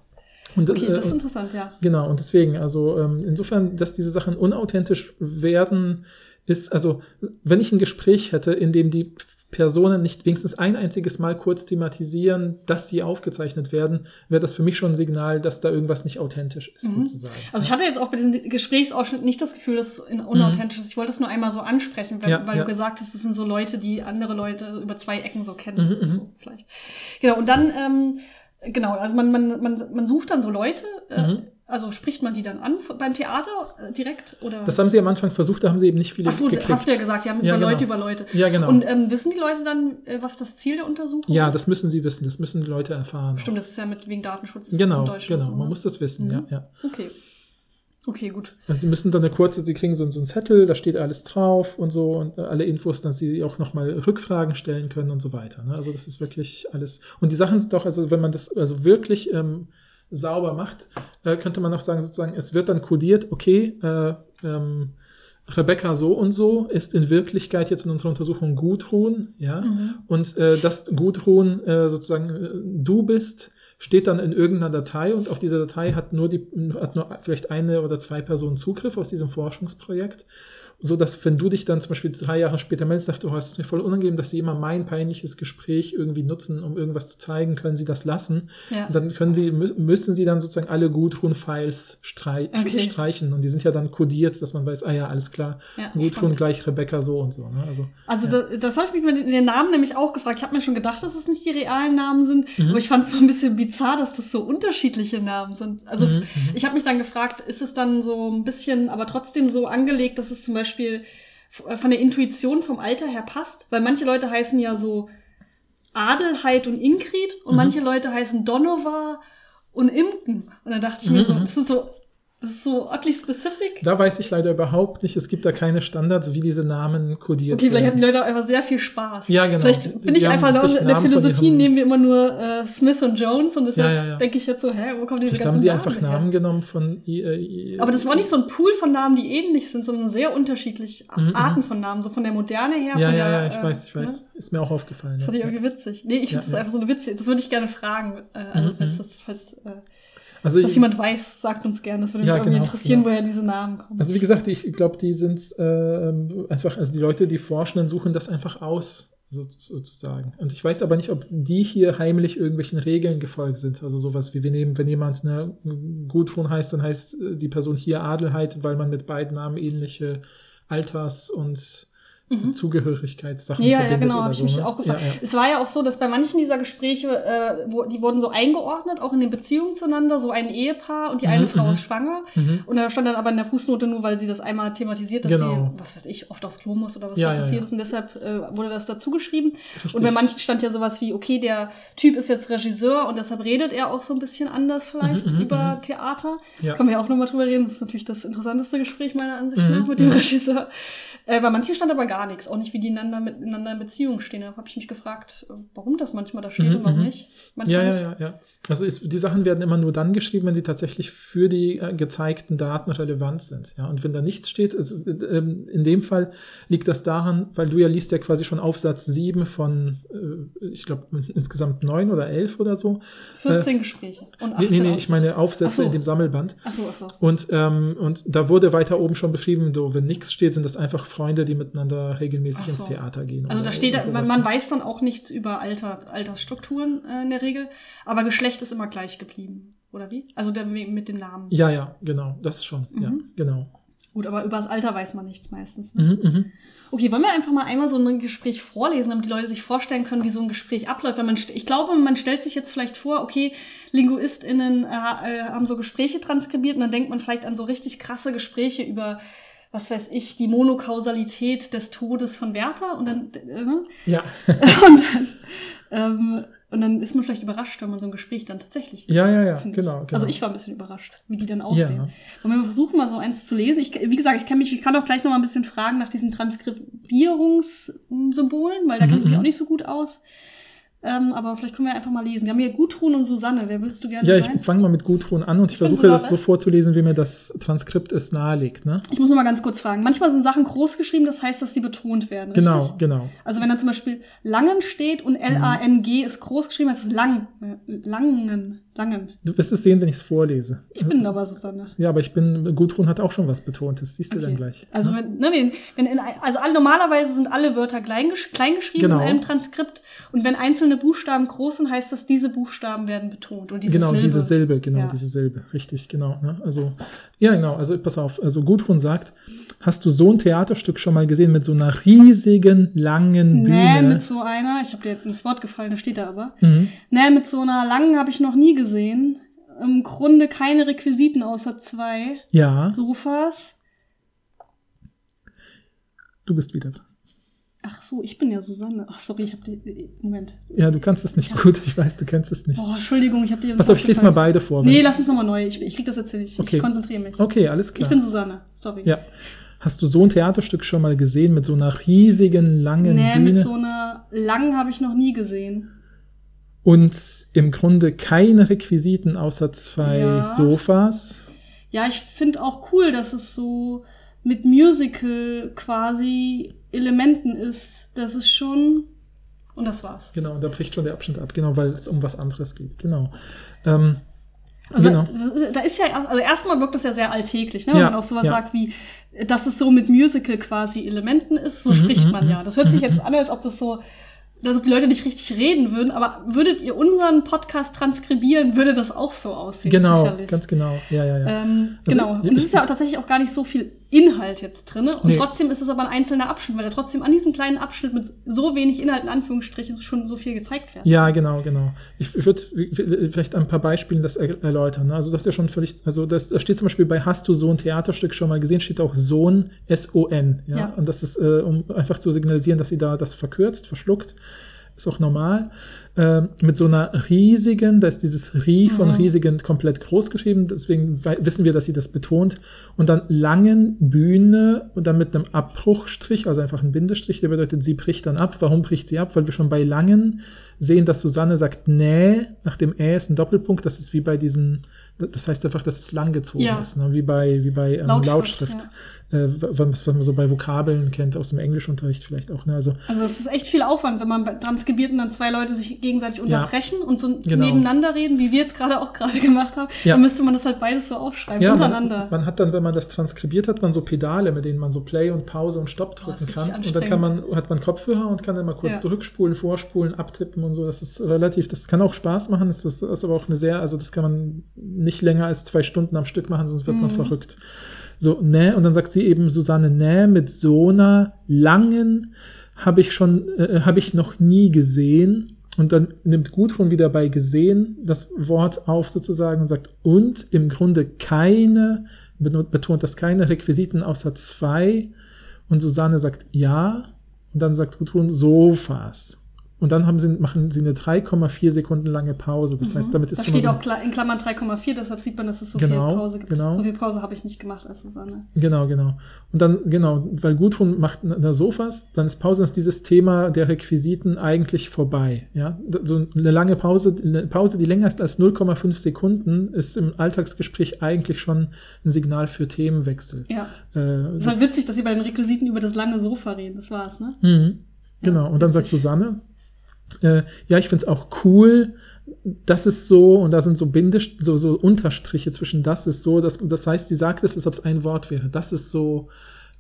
Und, Okay, äh, das ist und- interessant, ja. Genau, und deswegen, also ähm, insofern, dass diese Sachen unauthentisch werden, ist, also wenn ich ein Gespräch hätte, in dem die Personen nicht wenigstens ein einziges Mal kurz thematisieren, dass sie aufgezeichnet werden, wäre das für mich schon ein Signal, dass da irgendwas nicht authentisch ist, Mhm. sozusagen. Also ich hatte jetzt auch bei diesem Gesprächsausschnitt nicht das Gefühl, dass es unauthentisch ist. Ich wollte es nur einmal so ansprechen, weil, Ja, weil ja. du gesagt hast, das sind so Leute, die andere Leute über zwei Ecken so kennen. Mhm, mhm. so vielleicht. Genau, und dann, ähm, genau, also man, man, man, man sucht dann so Leute, äh, Mhm. also spricht man die dann an beim Theater äh, direkt? Oder? Das haben sie am Anfang versucht, da haben sie eben nicht viele Ach so, gekriegt. hast du ja gesagt, ja, Ja, über genau. Leute über Leute. Ja, genau. Und ähm, wissen die Leute dann, äh, was das Ziel der Untersuchung ja, ist? das müssen sie wissen, das müssen die Leute erfahren. Stimmt, das ist ja mit wegen Datenschutz Genau, in Deutschland genau, so, man ne? muss das wissen, Mhm. ja, ja. Okay. Okay, gut. Also die müssen dann eine kurze, die kriegen so, so einen Zettel, da steht alles drauf und so und alle Infos, dass sie auch nochmal Rückfragen stellen können und so weiter. Ne? Also das ist wirklich alles. Und die Sachen sind doch, also wenn man das also wirklich ähm, sauber macht, äh, könnte man auch sagen, sozusagen, es wird dann kodiert, okay, äh, ähm, Rebecca so und so ist in Wirklichkeit jetzt in unserer Untersuchung Gudrun, ja, Mhm. und äh, dass Gudrun äh, sozusagen äh, du bist, steht dann in irgendeiner Datei und auf diese Datei hat nur die, hat nur vielleicht eine oder zwei Personen Zugriff aus diesem Forschungsprojekt. So dass wenn du dich dann zum Beispiel drei Jahre später meldest, sagst du, oh, es ist mir voll unangenehm, dass sie immer mein peinliches Gespräch irgendwie nutzen, um irgendwas zu zeigen, können sie das lassen. Ja. Und dann können sie, mü- müssen sie dann sozusagen alle Gudrun-Files strei Okay. streichen. Und die sind ja dann kodiert, dass man weiß, ah ja, alles klar, Ja, Gudrun spannend. gleich Rebecca so und so. Ne? Also, Also ja. das, das habe ich mich mit den Namen nämlich auch gefragt. Ich habe mir schon gedacht, dass es nicht die realen Namen sind, Mhm. aber ich fand es so ein bisschen bizarr, dass das so unterschiedliche Namen sind. Also mhm. ich habe mich dann gefragt, ist es dann so ein bisschen, aber trotzdem so angelegt, dass es zum Beispiel f- äh, von der Intuition vom Alter her passt? Weil manche Leute heißen ja so Adelheid und Ingrid und Mhm. manche Leute heißen Donovar und Imken. Und da dachte ich Mhm, mir so, mhm. das ist so, das ist so oddly specific. Da weiß ich leider überhaupt nicht. Es gibt da keine Standards, wie diese Namen kodiert Okay, vielleicht hatten werden. die Leute auch einfach sehr viel Spaß. Ja, genau. Vielleicht bin Die ich einfach da in der Namen Philosophie nehmen wir immer nur äh, Smith und Jones und deshalb Ja, ja, ja. denke ich jetzt so, hä, wo kommt diese Vielleicht ganzen haben sie Namen einfach her? Namen genommen von. Äh, Aber das war nicht so ein Pool von Namen, die ähnlich sind, sondern sehr unterschiedlich Mhm, Arten von Namen, so von der Moderne her. Ja, von ja, ja, ich äh, weiß, ich weiß. Ne? Ist mir auch aufgefallen. Das Ja. fand ich irgendwie witzig. Nee, ich finde das einfach so eine witzig. Das würde ich gerne fragen. Äh, also, Mhm, falls mhm. das, falls, äh, Also, dass ich- jemand weiß, sagt uns gerne. Das würde mich Ja, irgendwie genau, interessieren, genau. woher diese Namen kommen. also wie gesagt, ich glaube, die sind äh, einfach, also die Leute, die forschen, dann suchen das einfach aus, so, sozusagen. Und ich weiß aber nicht, ob die hier heimlich irgendwelchen Regeln gefolgt sind. Also sowas wie wir nehmen, wenn jemand eine Gudrun heißt, dann heißt äh, die Person hier Adelheid, weil man mit beiden Namen ähnliche Alters- und Mhm. Zugehörigkeitssachen Ja, ja, genau, habe ich so, mich ne? auch gefragt. Ja, ja. Es war ja auch so, dass bei manchen dieser Gespräche, äh, wo, die wurden so eingeordnet, auch in den Beziehungen zueinander, so ein Ehepaar und die eine Mhm, Frau mhm. ist schwanger. Mhm. Und da stand dann aber in der Fußnote nur, weil sie das einmal thematisiert, dass Genau. sie, was weiß ich, oft aufs Klo muss oder was Ja, da passiert ist. Und deshalb äh, wurde das dazu geschrieben. Richtig. Und bei manchen stand ja sowas wie, okay, der Typ ist jetzt Regisseur und deshalb redet er auch so ein bisschen anders vielleicht Mhm, mhm, über mhm. Theater. Ja. Können wir ja auch nochmal drüber reden. Das ist natürlich das interessanteste Gespräch meiner Ansicht Mhm, nach mit dem mhm. Regisseur. Äh, bei manchen stand aber gar nichts, auch nicht, wie die einander miteinander in Beziehung stehen. Da habe ich mich gefragt, äh, warum das manchmal da steht Mhm, und warum mhm. nicht. Manchmal Ja, ja, ja, ja. Also ist, die Sachen werden immer nur dann geschrieben, wenn sie tatsächlich für die äh, gezeigten Daten relevant sind. Ja, und wenn da nichts steht, also, äh, ähm, in dem Fall liegt das daran, weil du ja liest ja quasi schon Aufsatz 7 von, äh, ich glaube, insgesamt neun oder elf oder so. 14 Gespräche. Und Nee, 18 nee, nee, ich meine Aufsätze Ach so. in dem Sammelband. Achso, achso, achso. Und, ähm, und da wurde weiter oben schon beschrieben, so, wenn nichts steht, sind das einfach Freunde, die miteinander regelmäßig Ach so. ins Theater gehen. Also da steht, man, man weiß dann auch nichts über Alter, Altersstrukturen äh, in der Regel, aber Geschlecht ist immer gleich geblieben, oder wie? Also der mit dem Namen. Ja, ja, genau, das schon. Ja, Mhm. genau. Gut, aber über das Alter weiß man nichts meistens. Ne? Mhm, mhm. Okay, wollen wir einfach mal einmal so ein Gespräch vorlesen, damit die Leute sich vorstellen können, wie so ein Gespräch abläuft. Weil man, ich glaube, man stellt sich jetzt vielleicht vor, okay, LinguistInnen äh, äh, haben so Gespräche transkribiert und dann denkt man vielleicht an so richtig krasse Gespräche über, was weiß ich, die Monokausalität des Todes von Werther und dann, äh, ne? Ja. und dann, ähm, und dann ist man vielleicht überrascht, wenn man so ein Gespräch dann tatsächlich liest, Ja, ja, ja, genau, genau. Also ich war ein bisschen überrascht, wie die dann aussehen. Ja. Und wenn wir versuchen, mal so eins zu lesen, ich, wie gesagt, ich kann mich, ich kann auch gleich noch mal ein bisschen fragen nach diesen Transkribierungssymbolen, weil da Mhm, kenne ich mich mhm. auch nicht so gut aus. Ähm, aber vielleicht können wir einfach mal lesen. Wir haben hier Gudrun und Susanne. Wer willst du gerne Ja, ich fange mal mit Gudrun an und ich bin versuche das so vorzulesen, wie mir das Transkript es nahelegt. Ne? Ich muss noch mal ganz kurz fragen. Manchmal sind Sachen groß geschrieben, das heißt, dass sie betont werden. Richtig? Genau, genau. Also wenn da zum Beispiel Langen steht und L-A-N-G ist groß geschrieben, heißt es lang. äh, Langen. Langen. Du wirst es sehen, wenn ich es vorlese. Ich bin aber Susanne. Ja, aber ich bin, Gudrun hat auch schon was betont, das siehst du Okay. dann gleich. Also, ne? wenn, ne, wenn, wenn in, also alle, normalerweise sind alle Wörter klein, klein geschrieben Genau. in einem Transkript. Und wenn einzelne Buchstaben groß sind, heißt das, diese Buchstaben werden betont. Und diese genau, Silbe. diese Silbe, genau, Ja. diese Silbe, richtig, genau. Ne? Also, ja, genau, also pass auf, also Gudrun sagt, hast du so ein Theaterstück schon mal gesehen mit so einer riesigen, langen Nee, Bühne? mit so einer, ich habe dir jetzt ins Wort gefallen, da steht da aber. mhm. Nee, mit so einer langen habe ich noch nie gesehen. Im Grunde keine Requisiten außer zwei Ja, Sofas. du bist wieder dran. Ach so, ich bin ja Susanne. Ach, sorry, ich habe die. Moment. Ja, du kannst es nicht gut, ich weiß, du kennst es nicht. Oh, Entschuldigung, ich habe dir. Pass auf, ich lese mal beide vor. Nee, lass uns nochmal neu. Ich, ich krieg das jetzt nicht. Okay. Ich konzentriere mich. Okay, alles klar. Ich bin Susanne. Sorry. Ja. Hast du so ein Theaterstück schon mal gesehen mit so einer riesigen, langen Nee, Bühne mit so einer langen habe ich noch nie gesehen. und im Grunde keine Requisiten außer zwei Ja. Sofas? Ja, ich finde auch cool, dass es so mit Musical quasi Elementen ist. Das ist schon. Und das war's. Genau, da bricht schon der Abschnitt ab, genau, weil es um was anderes geht. Genau. Ähm, Also Genau. da ist ja, also erstmal wirkt das ja sehr alltäglich, ne? Ja, wenn man auch sowas ja. sagt wie, dass es so mit Musical quasi Elementen ist, so Mhm, spricht mhm, man ja. Das hört sich jetzt an, als ob das so, ob die Leute nicht richtig reden würden, aber würdet ihr unseren Podcast transkribieren, würde das auch so aussehen, Genau, sicherlich. ganz genau. Ja, ja, ja. Ähm, Also, genau. Und es ist ja tatsächlich auch gar nicht so viel Inhalt jetzt drin. Und Nee. trotzdem ist es aber ein einzelner Abschnitt, weil da trotzdem an diesem kleinen Abschnitt mit so wenig Inhalt in Anführungsstrichen schon so viel gezeigt wird. Ja, genau, genau. Ich, ich würde vielleicht ein paar Beispielen das er erläutern. ne? Also das ist ja schon völlig, also das, da steht zum Beispiel bei Hast du so ein Theaterstück schon mal gesehen, steht auch Sohn, S-O-N. Ja? Ja. Und das ist, äh, um einfach zu signalisieren, dass sie da das verkürzt, verschluckt. Ist auch normal. Ähm, mit so einer riesigen, da ist dieses Ri von Mhm. riesigen komplett groß geschrieben, deswegen wissen wir, dass sie das betont. Und dann langen Bühne und dann mit einem Abbruchstrich, also einfach ein Bindestrich, der bedeutet, sie bricht dann ab. Warum bricht sie ab? Weil wir schon bei langen sehen, dass Susanne sagt, nee, nach dem Ä ist ein Doppelpunkt, das ist wie bei diesen, das heißt einfach, dass es langgezogen Ja. ist, ne? wie bei, wie bei ähm, Lautschrift, Lautschrift, äh, was, was man so bei Vokabeln kennt, aus dem Englischunterricht vielleicht auch. Ne? Also Also es ist echt viel Aufwand, wenn man transkribiert und dann zwei Leute sich gegenseitig unterbrechen und so Genau. nebeneinander reden, wie wir jetzt gerade auch gerade gemacht haben. Ja. Dann müsste man das halt beides so aufschreiben, Ja, untereinander. Man, man hat dann, wenn man das transkribiert hat, man so Pedale, mit denen man so Play und Pause und Stopp Oh, drücken ist kann. Und dann kann man, hat man Kopfhörer und kann dann mal kurz Ja. zurückspulen, vorspulen, abtippen und so. Das ist relativ, das kann auch Spaß machen. Das ist, das ist aber auch eine sehr, also das kann man nicht länger als zwei Stunden am Stück machen, sonst wird man Mhm. verrückt. So, ne, und dann sagt sie eben, Susanne, ne, mit so einer langen habe ich schon, äh, habe ich noch nie gesehen. Und dann nimmt Gudrun wieder bei gesehen das Wort auf sozusagen und sagt, und im Grunde keine, betont das keine Requisiten außer zwei. Und Susanne sagt ja. Und dann sagt Gudrun Sofas. Und dann haben sie, machen sie eine 3,4 Sekunden lange Pause. Das heißt, damit ist Mhm. da steht so auch in Klammern 3,4, deshalb sieht man, dass es so Genau, viel Pause gibt. genau. So viel Pause habe ich nicht gemacht als Susanne. Genau, genau. Und dann, genau, weil Gudrun macht eine Sofas, dann ist Pause, dann ist dieses Thema der Requisiten eigentlich vorbei. Ja, so eine lange Pause, eine Pause, die länger ist als 0,5 Sekunden, ist im Alltagsgespräch eigentlich schon ein Signal für Themenwechsel. Ja. Äh, Es ist halt witzig, dass sie bei den Requisiten über das lange Sofa reden. Das war's, ne? Mhm. Genau, Ja, und dann sagt. Susanne, äh, ja, ich find's auch cool, das ist so, und da sind so Bindes, so, so Unterstriche zwischen das ist so, das, das heißt, sie sagt es, als ob es ein Wort wäre. Das ist so,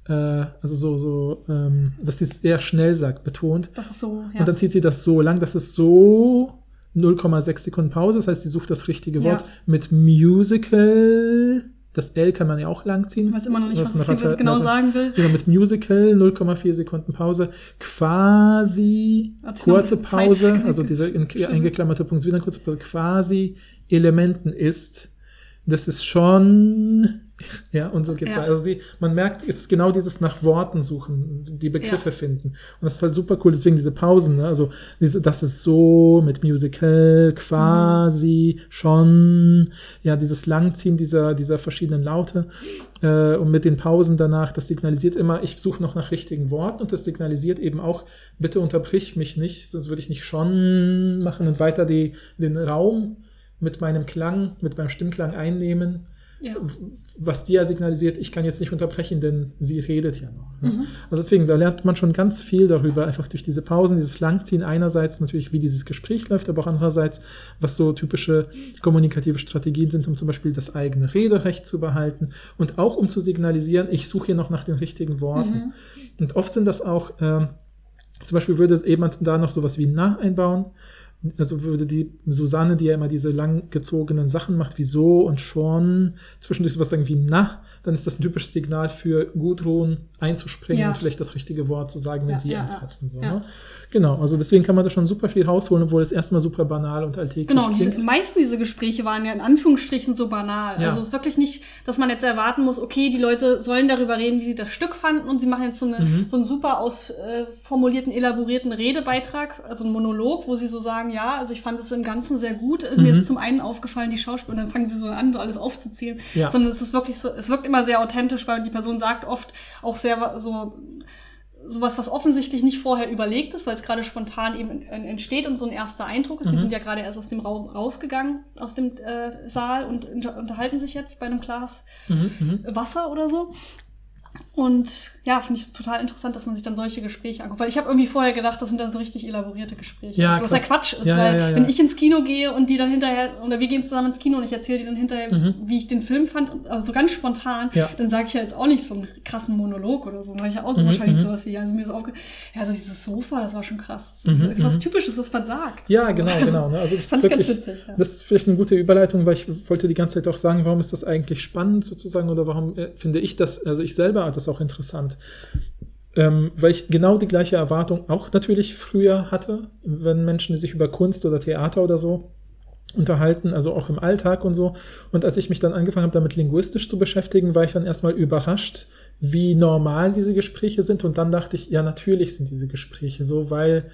äh, also so, so, ähm, dass sie es eher schnell sagt, betont. Das ist so, ja. Und dann zieht sie das so lang, das ist so 0,6 Sekunden Pause, das heißt, sie sucht das richtige Wort Ja. mit Musical. Das L kann man ja auch lang ziehen. ich weiß immer noch nicht, was, eine sie Ratte- genau Ratte- sagen will. Genau, mit Musical 0,4 Sekunden Pause, quasi kurze Pause, Zeit also diese in, Schön. eingeklammerte Punkt, wieder eine kurze Pause, quasi Elementen ist. Das ist schon, ja, und so geht's Ja. weiter. Also sie, man merkt, es ist genau dieses nach Worten suchen, die Begriffe Ja. finden. Und das ist halt super cool, deswegen diese Pausen, ne? also diese, das ist so mit Musical, quasi, schon, ja, dieses Langziehen dieser, dieser verschiedenen Laute äh, und mit den Pausen danach, das signalisiert immer, ich suche noch nach richtigen Worten und das signalisiert eben auch, bitte unterbrich mich nicht, sonst würde ich nicht schon machen und weiter die, den Raum mit meinem Klang, mit meinem Stimmklang einnehmen, Ja. was dir ja signalisiert, ich kann jetzt nicht unterbrechen, denn sie redet ja noch. Ne? Mhm. Also deswegen, da lernt man schon ganz viel darüber, einfach durch diese Pausen, dieses Langziehen einerseits natürlich, wie dieses Gespräch läuft, aber auch andererseits, was so typische kommunikative Strategien sind, um zum Beispiel das eigene Rederecht zu behalten und auch um zu signalisieren, ich suche hier noch nach den richtigen Worten. Mhm. Und oft sind das auch, ähm, zum Beispiel würde jemand da noch sowas wie na einbauen. Also würde die Susanne, die ja immer diese langgezogenen Sachen macht, wie so und schon, zwischendurch sowas sagen wie na, dann ist das ein typisches Signal für Gudrun einzuspringen Ja. und vielleicht das richtige Wort zu sagen, wenn Ja, sie ja, eins ja. hat und so. Ne? Genau, also deswegen kann man da schon super viel rausholen, obwohl es erstmal super banal und alltäglich Genau, und diese, klingt. meisten dieser Gespräche waren ja in Anführungsstrichen so banal. Also es ist wirklich nicht, dass man jetzt erwarten muss, okay, die Leute sollen darüber reden, wie sie das Stück fanden und sie machen jetzt so, eine, Mhm. so einen super ausformulierten, elaborierten Redebeitrag, also einen Monolog, wo sie so sagen, ja, also ich fand es im Ganzen sehr gut. Mir Mhm. ist zum einen aufgefallen, die Schauspieler, und dann fangen sie so an, so alles aufzuzählen. Ja. Sondern es ist wirklich so, es wirkt immer sehr authentisch, weil die Person sagt oft auch sehr so sowas, was offensichtlich nicht vorher überlegt ist, weil es gerade spontan eben en- entsteht und so ein erster Eindruck ist. Die Mhm. sind ja gerade erst aus dem Raum rausgegangen, aus dem äh, Saal und unter unterhalten sich jetzt bei einem Glas Mhm, mhm. Wasser oder so. Und ja, finde ich total interessant, dass man sich dann solche Gespräche anguckt. Weil ich habe irgendwie vorher gedacht, das sind dann so richtig elaborierte Gespräche. Ja, was ja. Quatsch ist, Ja, weil ja, wenn ich ins Kino gehe und die dann hinterher, oder wir gehen zusammen ins Kino und ich erzähle die dann hinterher, Mhm. wie ich den Film fand, aber so ganz spontan, dann sage ich ja jetzt auch nicht so einen krassen Monolog oder so. Sage ich ja auch so Mhm, wahrscheinlich mhm. sowas wie, also mir ist aufge... Ja, also dieses Sofa, das war schon krass. Das Mhm, ist was mhm. Typisches, was man sagt. Ja, genau, genau. Ne? Also das ist Fand ich ganz wirklich, witzig, ja. das ist vielleicht eine gute Überleitung, weil ich wollte die ganze Zeit auch sagen, warum ist das eigentlich spannend sozusagen oder warum äh, finde ich das, also ich selber das auch interessant. Ähm, weil ich genau die gleiche Erwartung auch natürlich früher hatte, wenn Menschen sich über Kunst oder Theater oder so unterhalten, also auch im Alltag und so. Und als ich mich dann angefangen habe, damit linguistisch zu beschäftigen, war ich dann erstmal überrascht, wie normal diese Gespräche sind. Und dann dachte ich, ja, natürlich sind diese Gespräche so, weil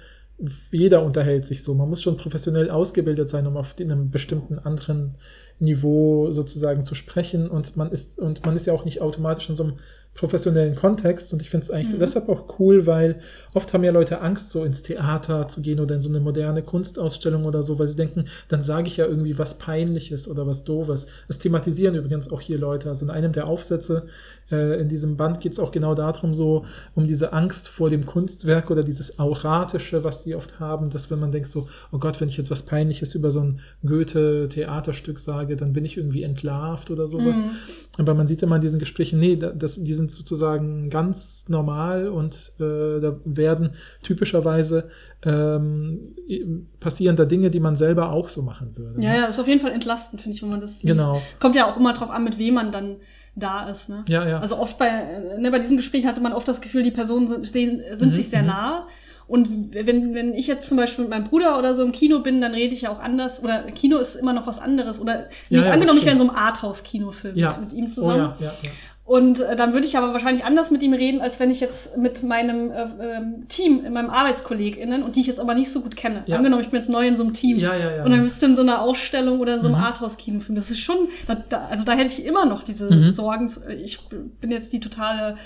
jeder unterhält sich so. Man muss schon professionell ausgebildet sein, um auf einem bestimmten anderen Niveau sozusagen zu sprechen. Und man ist, und man ist ja auch nicht automatisch in so einem professionellen Kontext. Und ich finde es eigentlich Mhm. deshalb auch cool, weil oft haben ja Leute Angst, so ins Theater zu gehen oder in so eine moderne Kunstausstellung oder so, weil sie denken, dann sage ich ja irgendwie was Peinliches oder was Doofes. Das thematisieren übrigens auch hier Leute. Also in einem der Aufsätze äh, in diesem Band geht es auch genau darum, so um diese Angst vor dem Kunstwerk oder dieses Auratische, was die oft haben, dass wenn man denkt so, oh Gott, wenn ich jetzt was Peinliches über so ein Goethe-Theaterstück sage, dann bin ich irgendwie entlarvt oder sowas. Mhm. Aber man sieht immer in diesen Gesprächen, nee, da- das, die sind sozusagen ganz normal und äh, da werden typischerweise ähm, passieren da Dinge, die man selber auch so machen würde. Ja, ne? ja, ist auf jeden Fall entlastend, finde ich, wenn man das liest. Genau. Kommt ja auch immer drauf an, mit wem man dann da ist, ne? Ja, ja. Also oft bei, ne, bei diesen Gesprächen hatte man oft das Gefühl, die Personen sind, sind Mhm, sich sehr mhm. nah. Und wenn, wenn ich jetzt zum Beispiel mit meinem Bruder oder so im Kino bin, dann rede ich ja auch anders. Oder Kino ist immer noch was anderes. Oder Ja, ja, angenommen, ich wäre in so einem Arthouse-Kinofilm Ja. mit, mit ihm oh, zusammen. ja, ja, ja. Und äh, dann würde ich aber wahrscheinlich anders mit ihm reden, als wenn ich jetzt mit meinem äh, ähm, Team, in meinem ArbeitskollegInnen, und die ich jetzt aber nicht so gut kenne. Ja. Angenommen, ich bin jetzt neu in so einem Team. Ja, ja, ja. Und dann bist du in so einer Ausstellung oder in so einem Mhm. Arthouse-Kinofilm. Das ist schon, da, da, also da hätte ich immer noch diese Mhm. Sorgen. Ich bin jetzt die totale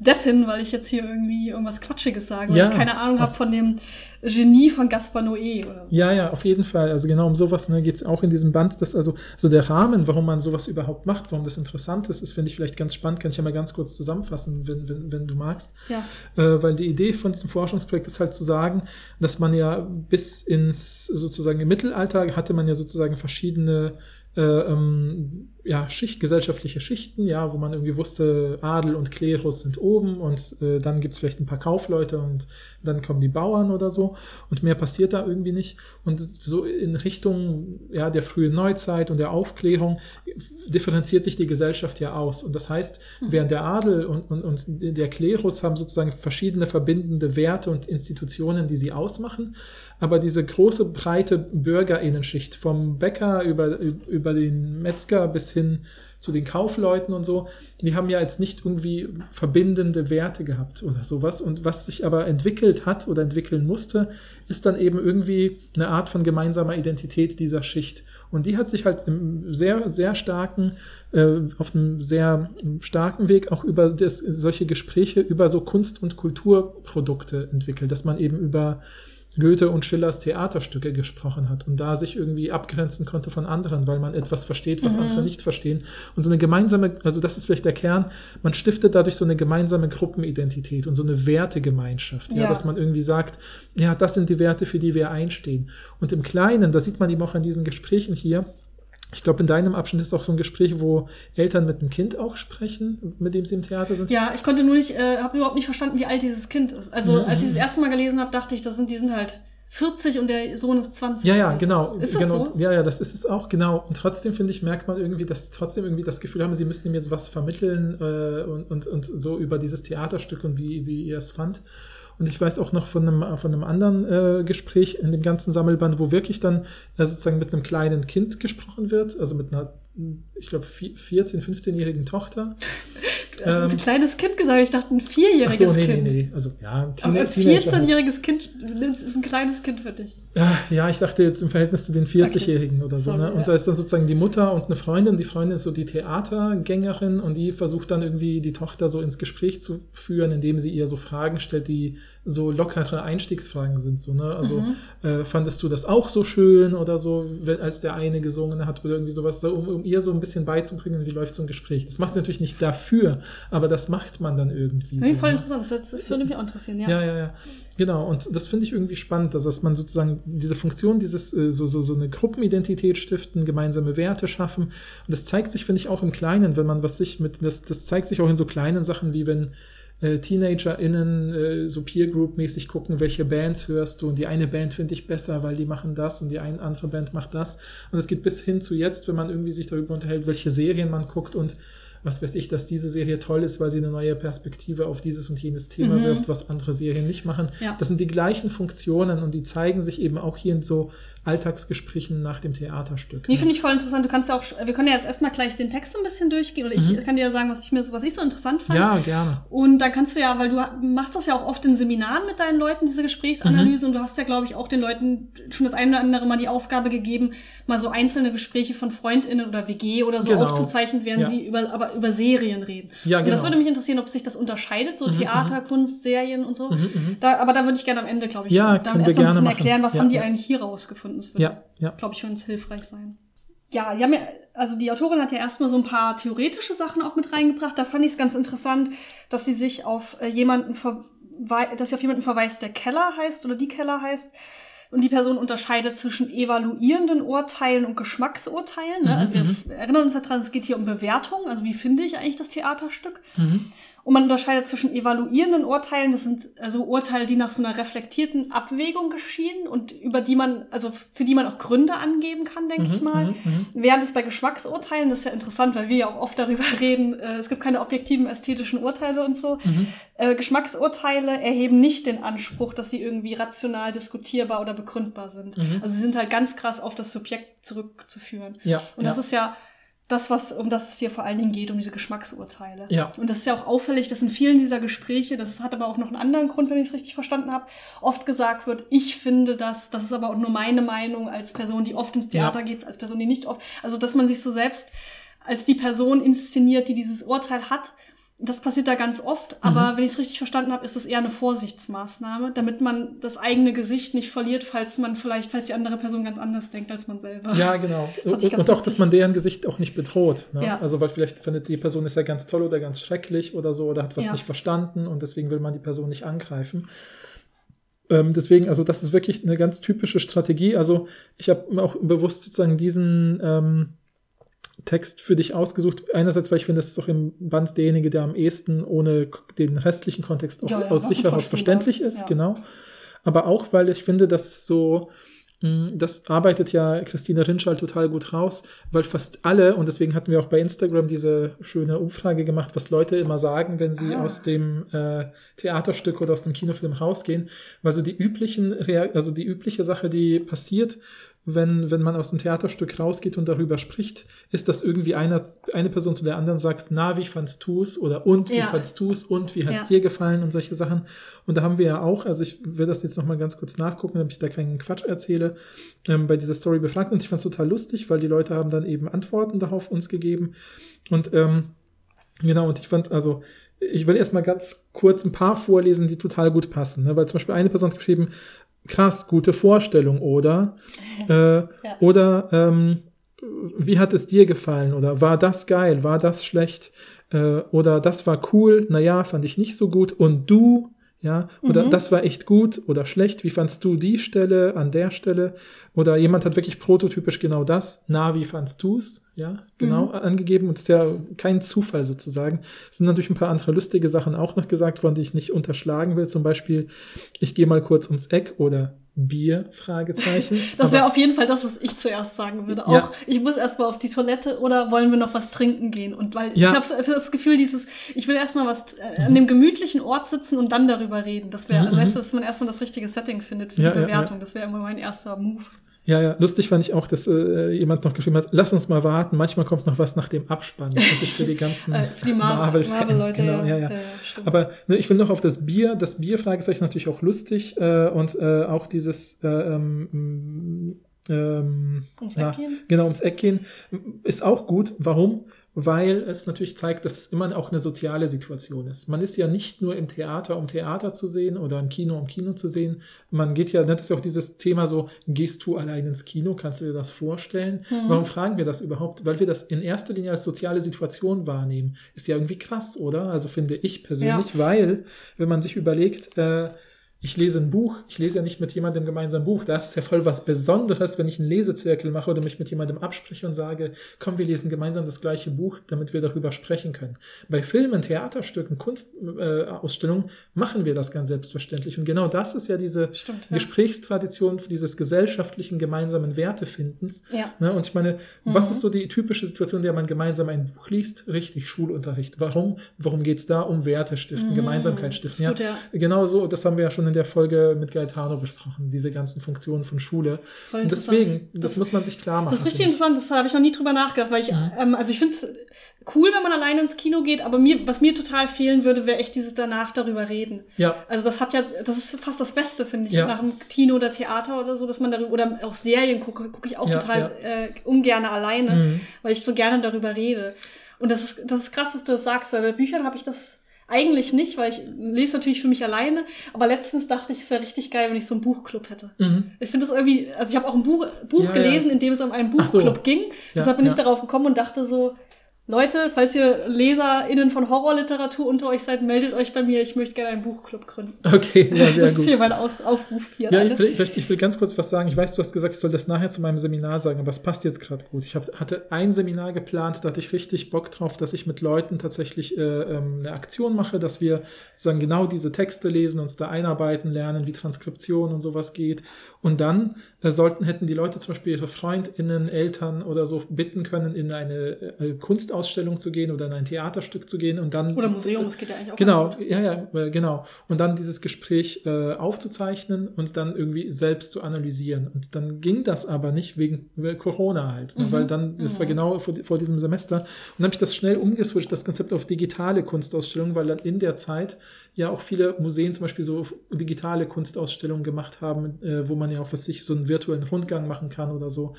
Deppin, weil ich jetzt hier irgendwie irgendwas Quatschiges sage, weil Ja. ich keine Ahnung habe von dem Genie von Gaspar Noé oder so. Ja, ja, auf jeden Fall. Also genau um sowas ne, geht es auch in diesem Band. Dass also so der Rahmen, warum man sowas überhaupt macht, warum das interessant ist, ist, finde ich vielleicht ganz spannend. Kann ich ja mal ganz kurz zusammenfassen, wenn, wenn, wenn du magst. Ja. Äh, weil die Idee von diesem Forschungsprojekt ist halt zu sagen, dass man ja bis ins sozusagen im Mittelalter hatte man ja sozusagen verschiedene äh, ähm, ja, Schicht, gesellschaftliche Schichten, ja, wo man irgendwie wusste, Adel und Klerus sind oben und äh, dann gibt es vielleicht ein paar Kaufleute und dann kommen die Bauern oder so und mehr passiert da irgendwie nicht. Und so in Richtung ja, der frühen Neuzeit und der Aufklärung differenziert sich die Gesellschaft ja aus. Und das heißt, während der Adel und, und, und der Klerus haben sozusagen verschiedene verbindende Werte und Institutionen, die sie ausmachen. Aber diese große, breite Bürgerinnenschicht, vom Bäcker über, über den Metzger bis hin zu den Kaufleuten und so, die haben ja jetzt nicht irgendwie verbindende Werte gehabt oder sowas. Und was sich aber entwickelt hat oder entwickeln musste, ist dann eben irgendwie eine Art von gemeinsamer Identität dieser Schicht. Und die hat sich halt im sehr, sehr starken, äh, auf einem sehr starken Weg auch über das, solche Gespräche über so Kunst- und Kulturprodukte entwickelt, dass man eben über Goethe und Schillers Theaterstücke gesprochen hat und da sich irgendwie abgrenzen konnte von anderen, weil man etwas versteht, was Mhm. andere nicht verstehen. Und so eine gemeinsame, also das ist vielleicht der Kern, man stiftet dadurch so eine gemeinsame Gruppenidentität und so eine Wertegemeinschaft, ja, Ja. dass man irgendwie sagt, ja, das sind die Werte, für die wir einstehen. Und im Kleinen, da sieht man eben auch an diesen Gesprächen hier, ich glaube, in deinem Abschnitt ist auch so ein Gespräch, wo Eltern mit einem Kind auch sprechen, mit dem sie im Theater sind. Ja, ich konnte nur nicht, äh, habe überhaupt nicht verstanden, wie alt dieses Kind ist. Also Mhm. als ich das erste Mal gelesen habe, dachte ich, das sind, die sind halt 40 und der Sohn ist 20. Ja, ja, genau. Ist das genau. so? Ja, ja, das ist es auch, genau. Und trotzdem, finde ich, merkt man irgendwie, dass sie trotzdem irgendwie das Gefühl haben, sie müssen ihm jetzt was vermitteln äh, und, und, und so über dieses Theaterstück und wie, wie ihr es fand. Und ich weiß auch noch von einem, von einem anderen äh, Gespräch in dem ganzen Sammelband, wo wirklich dann äh, sozusagen mit einem kleinen Kind gesprochen wird, also mit einer, ich glaube, 14-, 15-jährigen Tochter. Hast ein Ähm, kleines Kind gesagt, ich dachte ein vierjähriges Ach so, nee, nee, Kind. nee, nee. Also, ja, ein Teenager. halt. 14-jähriges Kind ist ein kleines Kind für dich. Ja, ich dachte jetzt im Verhältnis zu den 40-Jährigen oder so. Sorry, ne? Und ja. da ist dann sozusagen die Mutter und eine Freundin. Die Freundin ist so die Theatergängerin und die versucht dann irgendwie die Tochter so ins Gespräch zu führen, indem sie ihr so Fragen stellt, die so lockere Einstiegsfragen sind. So, ne? Also Mhm. äh, fandest du das auch so schön oder so, als der eine gesungen hat oder irgendwie sowas, so, um, um ihr so ein bisschen beizubringen, wie läuft so ein Gespräch. Das macht sie natürlich nicht dafür, aber das macht man dann irgendwie Nee, so. voll ne? interessant. Das, das würde mich auch interessieren, ja. Ja, ja, ja. Genau, und das finde ich irgendwie spannend, dass, dass man sozusagen diese Funktion, dieses äh, so, so, so eine Gruppenidentität stiften, gemeinsame Werte schaffen. Und das zeigt sich, finde ich, auch im Kleinen, wenn man was sich mit, das, das zeigt sich auch in so kleinen Sachen, wie wenn äh, TeanerInnen äh, so Peer Group-mäßig gucken, welche Bands hörst du und die eine Band finde ich besser, weil die machen das und die eine andere Band macht das. Und es geht bis hin zu jetzt, wenn man irgendwie sich darüber unterhält, welche Serien man guckt und was weiß ich, dass diese Serie toll ist, weil sie eine neue Perspektive auf dieses und jenes Thema Mhm. wirft, was andere Serien nicht machen. Ja. Das sind die gleichen Funktionen und die zeigen sich eben auch hier in so Alltagsgesprächen nach dem Theaterstück. Nee, ne? finde ich voll interessant. Du kannst ja auch, wir können ja jetzt erstmal gleich den Text ein bisschen durchgehen oder ich Mhm. kann dir ja sagen, was ich mir, was ich so interessant fand. ja, gerne. Und dann kannst du ja, weil du machst das ja auch oft in Seminaren mit deinen Leuten, diese Gesprächsanalyse, Mhm. und du hast ja, glaube ich, auch den Leuten schon das eine oder andere Mal die Aufgabe gegeben, mal so einzelne Gespräche von FreundInnen oder WG oder so Genau. aufzuzeichnen, während Ja. sie über, aber über Serien reden. Ja, Und das genau. würde mich interessieren, ob sich das unterscheidet, so Mhm, Theater, Kunst, Serien und so. Mhm, mhm. Da, aber da würde ich gerne am Ende, glaube ich, Ja, dann können wir erst mal ein bisschen machen. erklären, was Ja, haben die eigentlich hier rausgefunden. Das würde, Ja, ja. glaube ich, für uns hilfreich sein. Ja, die haben ja, also die Autorin hat ja erstmal so ein paar theoretische Sachen auch mit reingebracht. Da fand ich es ganz interessant, dass sie sich auf äh, jemanden verwei dass sie auf jemanden verweist, der Keller heißt oder die Keller heißt. Und die Person unterscheidet zwischen evaluierenden Urteilen und Geschmacksurteilen. Ne? Mhm, Also wir mhm. erinnern uns daran, es geht hier um Bewertung. Also wie finde ich eigentlich das Theaterstück? Mhm. Und man unterscheidet zwischen evaluierenden Urteilen, das sind also Urteile, die nach so einer reflektierten Abwägung geschehen und über die man, also für die man auch Gründe angeben kann, denke ich Mhm, mal. mhm, mhm. Während es bei Geschmacksurteilen, das ist ja interessant, weil wir ja auch oft darüber reden, äh, es gibt keine objektiven ästhetischen Urteile und so. Mhm. Äh, Geschmacksurteile erheben nicht den Anspruch, dass sie irgendwie rational diskutierbar oder begründbar sind. Also sie sind halt ganz krass auf das Subjekt zurückzuführen. Ja, Und ja. das ist ja das, was, um das es hier vor allen Dingen geht, um diese Geschmacksurteile. Ja. Und das ist ja auch auffällig, dass in vielen dieser Gespräche, das hat aber auch noch einen anderen Grund, wenn ich es richtig verstanden habe, oft gesagt wird, ich finde das, das ist aber auch nur meine Meinung als Person, die oft ins Theater Ja. geht, als Person, die nicht oft, also dass man sich so selbst als die Person inszeniert, die dieses Urteil hat. Das passiert da ganz oft, aber wenn ich es richtig verstanden habe, ist das eher eine Vorsichtsmaßnahme, damit man das eigene Gesicht nicht verliert, falls man vielleicht, falls die andere Person ganz anders denkt als man selber. Ja, genau. Und, und auch, dass man deren Gesicht auch nicht bedroht. Ne? Ja. Also, weil vielleicht findet die Person ist ja ganz toll oder ganz schrecklich oder so oder hat was Ja. nicht verstanden und deswegen will man die Person nicht angreifen. Ähm, deswegen, also das ist wirklich eine ganz typische Strategie. Also ich habe auch bewusst sozusagen diesen ähm, Text für dich ausgesucht. Einerseits, weil ich finde, das ist auch im Band derjenige, der am ehesten ohne den restlichen Kontext auch Ja, ja, aus sich heraus verständlich ist. Ja. Genau. Aber auch, weil ich finde, dass so mh, das arbeitet ja Christine Rinschall total gut raus, weil fast alle, und deswegen hatten wir auch bei Instagram diese schöne Umfrage gemacht, was Leute immer sagen, wenn sie Ah. aus dem äh, Theaterstück oder aus dem Kinofilm rausgehen, weil so die üblichen, also die übliche Sache, die passiert, wenn, wenn man aus dem Theaterstück rausgeht und darüber spricht, ist, dass irgendwie einer, eine Person zu der anderen sagt, na, wie fandst du's? Oder und, wie Ja. fandst du's? Und, wie hat's Ja. dir gefallen? Und solche Sachen. Und da haben wir ja auch, also ich will das jetzt nochmal ganz kurz nachgucken, damit ich da keinen Quatsch erzähle, ähm, bei dieser Story befragt. Und ich fand es total lustig, weil die Leute haben dann eben Antworten darauf uns gegeben. Und ähm, genau, und ich fand, also, ich will erstmal ganz kurz ein paar vorlesen, die total gut passen. Ne? Weil zum Beispiel eine Person hat geschrieben, krass, gute Vorstellung, oder? Äh, Oder ähm, wie hat es dir gefallen? Oder war das geil? War das schlecht? Äh, oder das war cool? Naja, fand ich nicht so gut. Und du? Ja, oder Mhm. das war echt gut oder schlecht. Wie fandst du die Stelle an der Stelle? Oder jemand hat wirklich prototypisch genau das. Na, wie fandst du's? Ja, genau Mhm. angegeben. Und das ist ja kein Zufall sozusagen. Es sind natürlich ein paar andere lustige Sachen auch noch gesagt worden, die ich nicht unterschlagen will. Zum Beispiel, ich gehe mal kurz ums Eck oder Bier? Fragezeichen. Das wäre auf jeden Fall das, was ich zuerst sagen würde. Auch, Ja. ich muss erstmal auf die Toilette oder wollen wir noch was trinken gehen? Und weil Ja. ich habe das Gefühl, dieses, ich will erstmal was äh, an dem gemütlichen Ort sitzen und dann darüber reden. Das wäre, also Mhm, weißt mhm. du, dass man erstmal das richtige Setting findet für Ja, die Bewertung. Das wäre immer mein erster Move. Ja, ja, lustig fand ich auch, dass äh, jemand noch geschrieben hat, lass uns mal warten, manchmal kommt noch was nach dem Abspann. Das ist für die ganzen Äh, die Marvel-Fans. Marvel-Leute, genau, ja, ja. stimmt. Aber ne, ich will noch auf das Bier, das Bier-Fragezeichen natürlich auch lustig äh, und äh, auch dieses äh, ähm, ähm, Ums na, Eck gehen? Genau, ums Eck gehen ist auch gut. Warum? Weil es natürlich zeigt, dass es immer auch eine soziale Situation ist. Man ist ja nicht nur im Theater, um Theater zu sehen oder im Kino, um Kino zu sehen. Man geht ja, das ist ja auch dieses Thema so, gehst du allein ins Kino? Kannst du dir das vorstellen? Mhm. Warum fragen wir das überhaupt? Weil wir das in erster Linie als soziale Situation wahrnehmen. Ist ja irgendwie krass, oder? Also finde ich persönlich, weil, wenn man sich überlegt, äh, ich lese ein Buch, ich lese ja nicht mit jemandem gemeinsam ein Buch. Da ist es ja voll was Besonderes, wenn ich einen Lesezirkel mache oder mich mit jemandem abspreche und sage, komm, wir lesen gemeinsam das gleiche Buch, damit wir darüber sprechen können. Bei Filmen, Theaterstücken, Kunstausstellungen äh, machen wir das ganz selbstverständlich. Und genau das ist ja diese Stimmt, ja. Gesprächstradition dieses gesellschaftlichen gemeinsamen Wertefindens. Ja. Ne? Und ich meine, was Mhm. ist so die typische Situation, in der man gemeinsam ein Buch liest? Richtig, Schulunterricht. Warum? Worum geht es da? Um Werte stiften, Mhm. Gemeinsamkeit stiften. gut, ja. Genau so, das haben wir ja schon in der Folge mit Gaetano besprochen, diese ganzen Funktionen von Schule. Voll Und deswegen, das, Das- muss man sich klar machen. Das ist richtig interessant, das habe ich noch nie drüber nachgedacht, weil ich, ähm, also ich finde es cool, wenn man alleine ins Kino geht, aber mir, was mir total fehlen würde, wäre echt dieses danach darüber reden. Ja, Also das hat ja, das ist fast das Beste, finde ich, Ja. nach dem Kino oder Theater oder so, dass man darüber, oder auch Serien gucke, gucke ich auch Ja, total Äh, ungern alleine, Mhm. weil ich so gerne darüber rede. Und das ist, das ist krass, dass du das sagst, weil bei Büchern habe ich das eigentlich nicht, weil ich lese natürlich für mich alleine, aber letztens dachte ich, es wäre richtig geil, wenn ich so einen Buchclub hätte. Mhm. Ich finde das irgendwie, also ich habe auch ein Buch, Buch Ja, ja. gelesen, in dem es um einen Ach so. Buchclub ging. Ja, Deshalb bin ich ja. darauf gekommen und dachte so, Leute, falls ihr LeserInnen von Horrorliteratur unter euch seid, meldet euch bei mir. Ich möchte gerne einen Buchclub gründen. okay, ja, sehr das ist gut. hier mein Aus Aufruf hier. Ja, ich will, vielleicht, ich will ganz kurz was sagen. Ich weiß, du hast gesagt, ich soll das nachher zu meinem Seminar sagen, aber es passt jetzt gerade gut. Ich hab, hatte ein Seminar geplant, da hatte ich richtig Bock drauf, dass ich mit Leuten tatsächlich äh, ähm, eine Aktion mache, dass wir sozusagen genau diese Texte lesen, uns da einarbeiten, lernen, wie Transkription und sowas geht. Und dann äh, sollten, hätten die Leute zum Beispiel ihre FreundInnen, Eltern oder so bitten können, in eine äh, Kunstausstellung zu gehen oder in ein Theaterstück zu gehen und dann Oder Museum, das geht ja eigentlich auch Genau, ja, ja, äh, genau. Und dann dieses Gespräch äh, aufzuzeichnen und dann irgendwie selbst zu analysieren. Und dann ging das aber nicht wegen äh, Corona halt, ne? Mhm. weil dann, das war Mhm. genau vor, vor diesem Semester. Und dann habe ich das schnell umgeswitcht, das Konzept auf digitale Kunstausstellungen, weil dann in der Zeit ja auch viele Museen zum Beispiel so digitale Kunstausstellungen gemacht haben, äh, wo man ja auch was sich so einen virtuellen Rundgang machen kann oder so,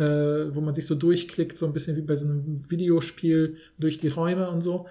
äh, wo man sich so durchklickt, so ein bisschen wie bei so einem Videospiel durch die Räume und so.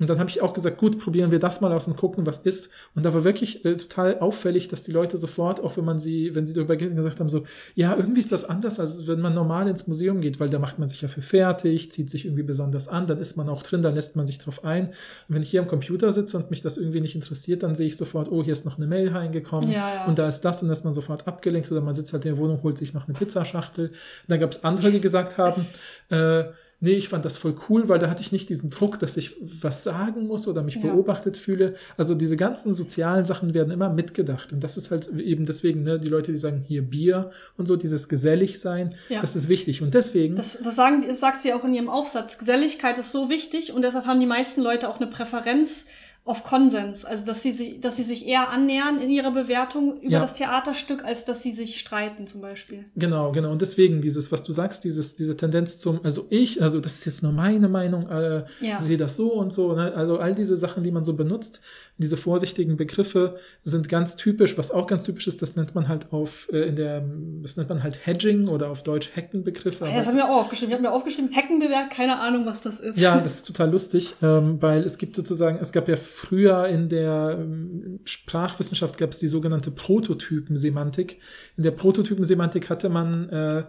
Und dann habe ich auch gesagt, gut, probieren wir das mal aus und gucken, was ist. Und da war wirklich äh, total auffällig, dass die Leute sofort, auch wenn man sie, wenn sie darüber geredet gesagt haben, so, ja, irgendwie ist das anders, als wenn man normal ins Museum geht, weil da macht man sich ja für fertig, zieht sich irgendwie besonders an, dann ist man auch drin, dann lässt man sich drauf ein. Und wenn ich hier am Computer sitze und mich das irgendwie nicht interessiert, dann sehe ich sofort, oh, hier ist noch eine Mail reingekommen Ja, ja. und da ist das und dann ist man sofort abgelenkt oder man sitzt halt in der Wohnung, holt sich noch eine Pizzaschachtel. Und dann gab es andere, die gesagt haben, äh, nee, ich fand das voll cool, weil da hatte ich nicht diesen Druck, dass ich was sagen muss oder mich Ja. beobachtet fühle. Also diese ganzen sozialen Sachen werden immer mitgedacht. Und das ist halt eben deswegen, ne, die Leute, die sagen, hier Bier und so, dieses gesellig sein, Ja. das ist wichtig. Und deswegen, Das, das, sagen, das sagt sie auch in ihrem Aufsatz. Geselligkeit ist so wichtig und deshalb haben die meisten Leute auch eine Präferenz auf Konsens. Also, dass sie, sich, dass sie sich eher annähern in ihrer Bewertung über Ja. das Theaterstück, als dass sie sich streiten, zum Beispiel. Genau, genau. Und deswegen dieses, was du sagst, dieses, diese Tendenz zum, also ich, also das ist jetzt nur meine Meinung, äh, Ja. sehe das so und so. Ne? Also all diese Sachen, die man so benutzt, diese vorsichtigen Begriffe sind ganz typisch. Was auch ganz typisch ist, das nennt man halt auf äh, in der, das nennt man halt Hedging oder auf Deutsch Heckenbegriffe. Ja, das haben wir auch aufgeschrieben. Ich habe mir aufgeschrieben, Heckenbewerk, keine Ahnung, was das ist. Ja, das ist total lustig, ähm, weil es gibt sozusagen, es gab ja früher in der ähm, Sprachwissenschaft gab es die sogenannte Prototypensemantik. In der Prototypensemantik hatte man, äh,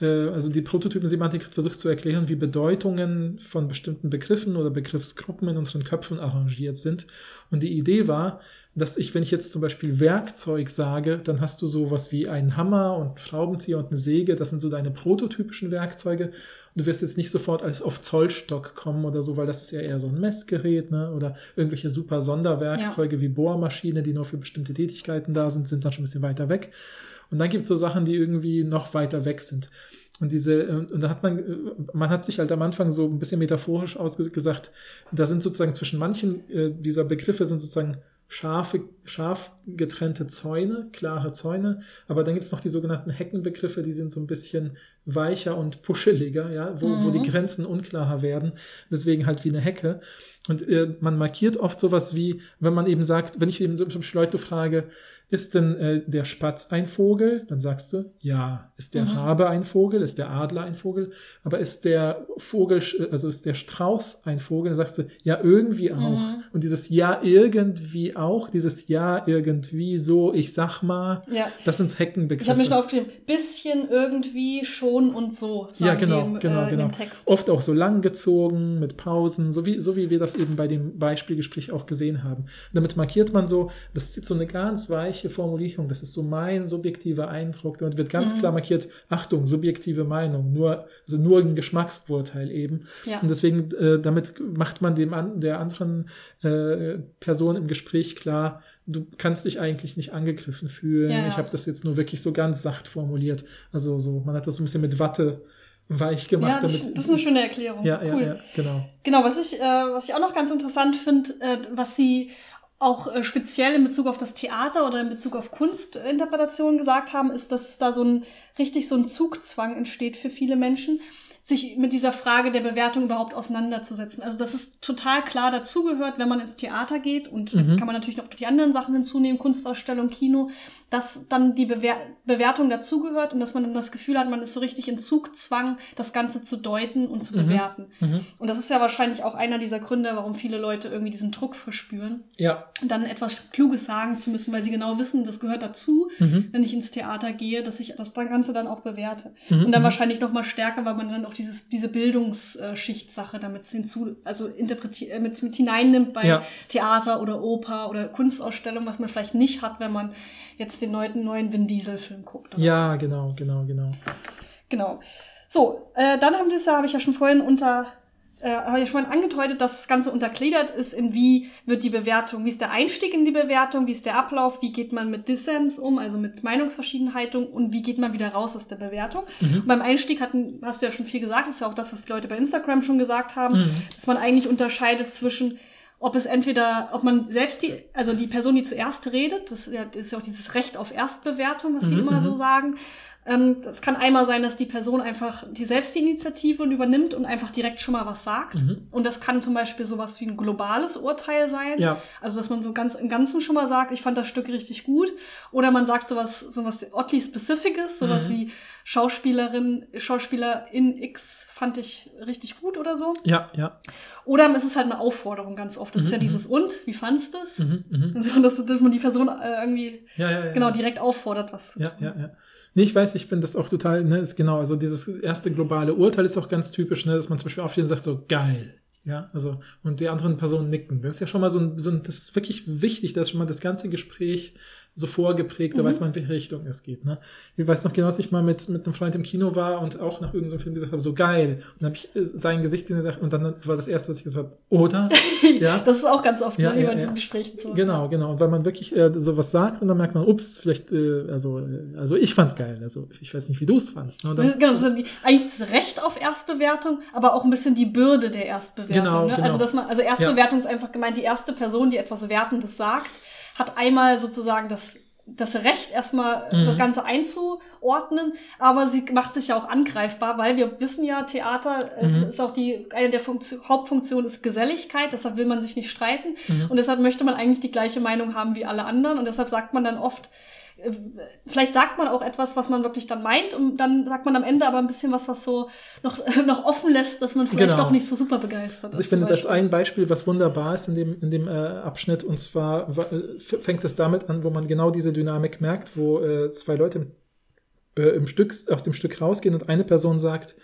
also die Prototypensemantik hat versucht zu erklären, wie Bedeutungen von bestimmten Begriffen oder Begriffsgruppen in unseren Köpfen arrangiert sind. Und die Idee war, dass ich, wenn ich jetzt zum Beispiel Werkzeug sage, dann hast du sowas wie einen Hammer und einen Schraubenzieher und eine Säge, das sind so deine prototypischen Werkzeuge. Und du wirst jetzt nicht sofort als auf Zollstock kommen oder so, weil das ist ja eher so ein Messgerät, ne? Oder irgendwelche super Sonderwerkzeuge wie Bohrmaschine, die nur für bestimmte Tätigkeiten da sind, sind dann schon ein bisschen weiter weg. Und dann gibt es so Sachen, die irgendwie noch weiter weg sind. Und diese, äh, und da hat man, äh, man hat sich halt am Anfang so ein bisschen metaphorisch ausgesagt, da sind sozusagen zwischen manchen äh, dieser Begriffe sind sozusagen scharfe, scharf getrennte Zäune, klare Zäune. Aber dann gibt es noch die sogenannten Heckenbegriffe, die sind so ein bisschen weicher und puscheliger, ja, wo, mhm. wo die mhm. Grenzen unklarer werden. Deswegen halt wie eine Hecke. Und äh, man markiert oft sowas wie, wenn man eben sagt, wenn ich eben so Leute frage, ist denn äh, der Spatz ein Vogel? Dann sagst du, ja. Ist der mhm. Rabe ein Vogel? Ist der Adler ein Vogel? Aber ist der Vogel, also ist der Strauß ein Vogel? Dann sagst du, ja, irgendwie auch. Mhm. Und dieses Ja, irgendwie auch, dieses Ja, irgendwie so, ich sag mal, ja. das sind Heckenbegriffe. Ich habe mir schon aufgeschrieben, bisschen, irgendwie, schon und so. Ja, genau, dem, genau, äh, genau. Oft auch so langgezogen, mit Pausen, so wie, so wie wir das eben bei dem Beispielgespräch auch gesehen haben. Und damit markiert man so, das ist so eine ganz weiche weiche Formulierung, das ist so mein subjektiver Eindruck. Damit wird ganz mhm. klar markiert, Achtung, subjektive Meinung, nur, also nur ein Geschmacksurteil eben. Ja. Und deswegen, äh, damit macht man dem an, der anderen äh, Person im Gespräch klar, du kannst dich eigentlich nicht angegriffen fühlen. Ja, ja. Ich habe das jetzt nur wirklich so ganz sacht formuliert. Also so, man hat das so ein bisschen mit Watte weich gemacht. Ja, das, das ist eine schöne Erklärung. Ja, cool. ja, ja, genau. Genau, was ich, äh, was ich auch noch ganz interessant finde, äh, was sie auch äh, speziell in Bezug auf das Theater oder in Bezug auf Kunstinterpretationen gesagt haben, ist, dass da so ein richtig so ein Zugzwang entsteht für viele Menschen sich mit dieser Frage der Bewertung überhaupt auseinanderzusetzen. Also dass es total klar dazugehört, wenn man ins Theater geht und mhm. jetzt kann man natürlich noch die anderen Sachen hinzunehmen, Kunstausstellung, Kino, dass dann die Bewer Bewertung dazugehört und dass man dann das Gefühl hat, man ist so richtig in Zugzwang, das Ganze zu deuten und zu mhm. bewerten. Mhm. Und das ist ja wahrscheinlich auch einer dieser Gründe, warum viele Leute irgendwie diesen Druck verspüren. Ja. Dann etwas Kluges sagen zu müssen, weil sie genau wissen, das gehört dazu, mhm. wenn ich ins Theater gehe, dass ich das Ganze dann auch bewerte. Mhm. Und dann mhm. wahrscheinlich noch mal stärker, weil man dann auch dieses, diese Bildungsschichtssache damit hinzu, also interpretiert, äh, mit, mit hineinnimmt bei ja. Theater oder Oper oder Kunstausstellung, was man vielleicht nicht hat, wenn man jetzt den neuen, neuen Vin Diesel-Film guckt. Ja, so. genau, genau, genau. Genau. So, äh, dann haben sie es ja, habe ich ja schon vorhin unter äh, habe ich schon angedeutet, dass das Ganze untergliedert ist, in wie wird die Bewertung, wie ist der Einstieg in die Bewertung, wie ist der Ablauf, wie geht man mit Dissens um, also mit Meinungsverschiedenheiten und wie geht man wieder raus aus der Bewertung. Mhm. beim Einstieg hatten, hast du ja schon viel gesagt, das ist ja auch das, was die Leute bei Instagram schon gesagt haben, mhm. dass man eigentlich unterscheidet zwischen ob es entweder, ob man selbst die, also die Person, die zuerst redet, das ist ja, das ist ja auch dieses Recht auf Erstbewertung, was mhm, sie immer so mhm. sagen, ähm, es kann einmal sein, dass die Person einfach die Selbstinitiative übernimmt und einfach direkt schon mal was sagt. Mhm. Und das kann zum Beispiel sowas wie ein globales Urteil sein. Ja. Also, dass man so ganz im Ganzen schon mal sagt, ich fand das Stück richtig gut. Oder man sagt sowas, sowas oddly specifices, sowas mhm. wie Schauspielerin, Schauspieler in X fand ich richtig gut oder so. Ja, ja. Oder es ist halt eine Aufforderung ganz oft. Das mhm, ist ja mhm. dieses Und, wie fandst du es? Mhm, mh. so, dass, dass man die Person äh, irgendwie ja, ja, ja, genau direkt auffordert, was zu tun. Ja, ja, ja. Nee, ich weiß, ich finde das auch total, ne, ist genau, also dieses erste globale Urteil ist auch ganz typisch, ne, dass man zum Beispiel aufsteht und sagt so, geil. Ja, also, und die anderen Personen nicken. Das ist ja schon mal so ein, so ein das ist wirklich wichtig, dass schon mal das ganze Gespräch so vorgeprägt, da mhm. weiß man, in welche Richtung es geht. Ne? Ich weiß noch genau, dass ich mal mit, mit einem Freund im Kino war und auch nach irgendeinem Film gesagt habe, so geil. Und dann habe ich äh, sein Gesicht gesehen und dann war das Erste, was ich gesagt habe, oder? ja. Das ist auch ganz oft ja, ne, ja, bei diesen Gesprächen so. Genau, genau. Und weil man wirklich äh, sowas sagt und dann merkt man, ups, vielleicht, äh, also, äh, also ich fand's geil. Also ich weiß nicht, wie du es fandst. Ne? Dann, genau, das ist die, eigentlich das Recht auf Erstbewertung, aber auch ein bisschen die Bürde der Erstbewertung. Genau, ne? genau. Also, dass man, also Erstbewertung ist einfach gemeint, die erste Person, die etwas Wertendes sagt, hat einmal sozusagen das das Recht, erstmal mhm. das Ganze einzuordnen, aber sie macht sich ja auch angreifbar, weil wir wissen ja, Theater mhm. ist auch die, eine der Funktion, Hauptfunktionen ist Geselligkeit, deshalb will man sich nicht streiten mhm. und deshalb möchte man eigentlich die gleiche Meinung haben wie alle anderen und deshalb sagt man dann oft, vielleicht sagt man auch etwas, was man wirklich dann meint und dann sagt man am Ende aber ein bisschen was, was so noch, noch offen lässt, dass man vielleicht genau. doch nicht so super begeistert also ist. Ich finde das ein Beispiel, was wunderbar ist in dem, in dem äh, Abschnitt und zwar äh, fängt es damit an, wo man genau diese Dynamik merkt, wo äh, zwei Leute äh, im Stück, aus dem Stück rausgehen und eine Person sagt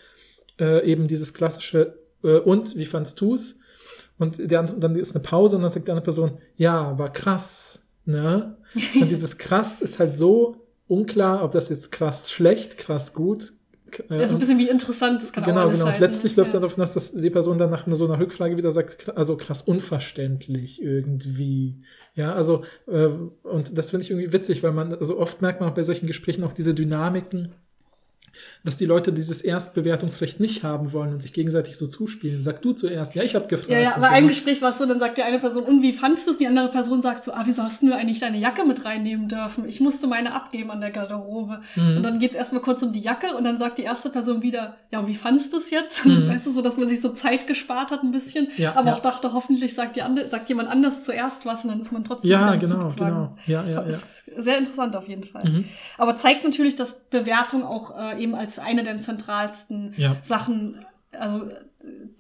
äh, eben dieses klassische äh, und, wie fandst du's? Und der, dann ist eine Pause und dann sagt die andere Person, ja, war krass Ne? Und dieses krass ist halt so unklar, ob das jetzt krass schlecht, krass gut. Äh, das ist ein bisschen wie interessant, das kann genau, auch alles Genau, genau. Und letztlich läuft es dann darauf hinaus, dass die Person dann nach so einer Rückfrage wieder sagt, also krass unverständlich irgendwie. Ja, also, äh, und das finde ich irgendwie witzig, weil man, also oft merkt man auch bei solchen Gesprächen auch diese Dynamiken, dass die Leute dieses Erstbewertungsrecht nicht haben wollen und sich gegenseitig so zuspielen. Sag du zuerst. Ja, ich habe gefragt. Ja, ja, bei so, einem ne? Gespräch war es so, dann sagt die eine Person, und wie fandst du es? Die andere Person sagt so, ah, wieso hast du eigentlich deine Jacke mit reinnehmen dürfen? Ich musste meine abgeben an der Garderobe. Mhm. Und dann geht's erstmal kurz um die Jacke und dann sagt die erste Person wieder, ja, und wie fandst du es jetzt? Mhm. Weißt du, so, dass man sich so Zeit gespart hat ein bisschen, Ja, aber ja. auch dachte, hoffentlich sagt, die andere, sagt jemand anders zuerst was und dann ist man trotzdem Ja, genau, genau. Ja, ja, ja. Sehr interessant auf jeden Fall. Mhm. Aber zeigt natürlich, dass Bewertung auch äh, eben als eine der zentralsten Ja. Sachen, also äh,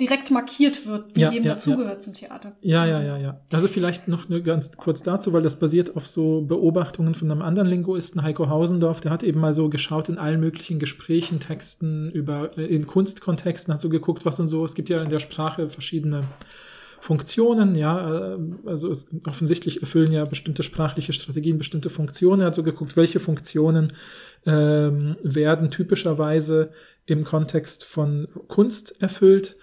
direkt markiert wird, die Ja, eben ja, dazugehört zum Theater. Ja, ja, Also, ja, ja. Also vielleicht noch ganz kurz dazu, weil das basiert auf so Beobachtungen von einem anderen Linguisten, Heiko Hausendorf, der hat eben mal so geschaut in allen möglichen Gesprächen, Texten, über, äh, in Kunstkontexten, hat so geguckt, was und so, es gibt ja in der Sprache verschiedene Funktionen, ja, äh, also es offensichtlich erfüllen ja bestimmte sprachliche Strategien bestimmte Funktionen. Er hat so geguckt, welche Funktionen ähm, werden typischerweise im Kontext von Kunst erfüllt.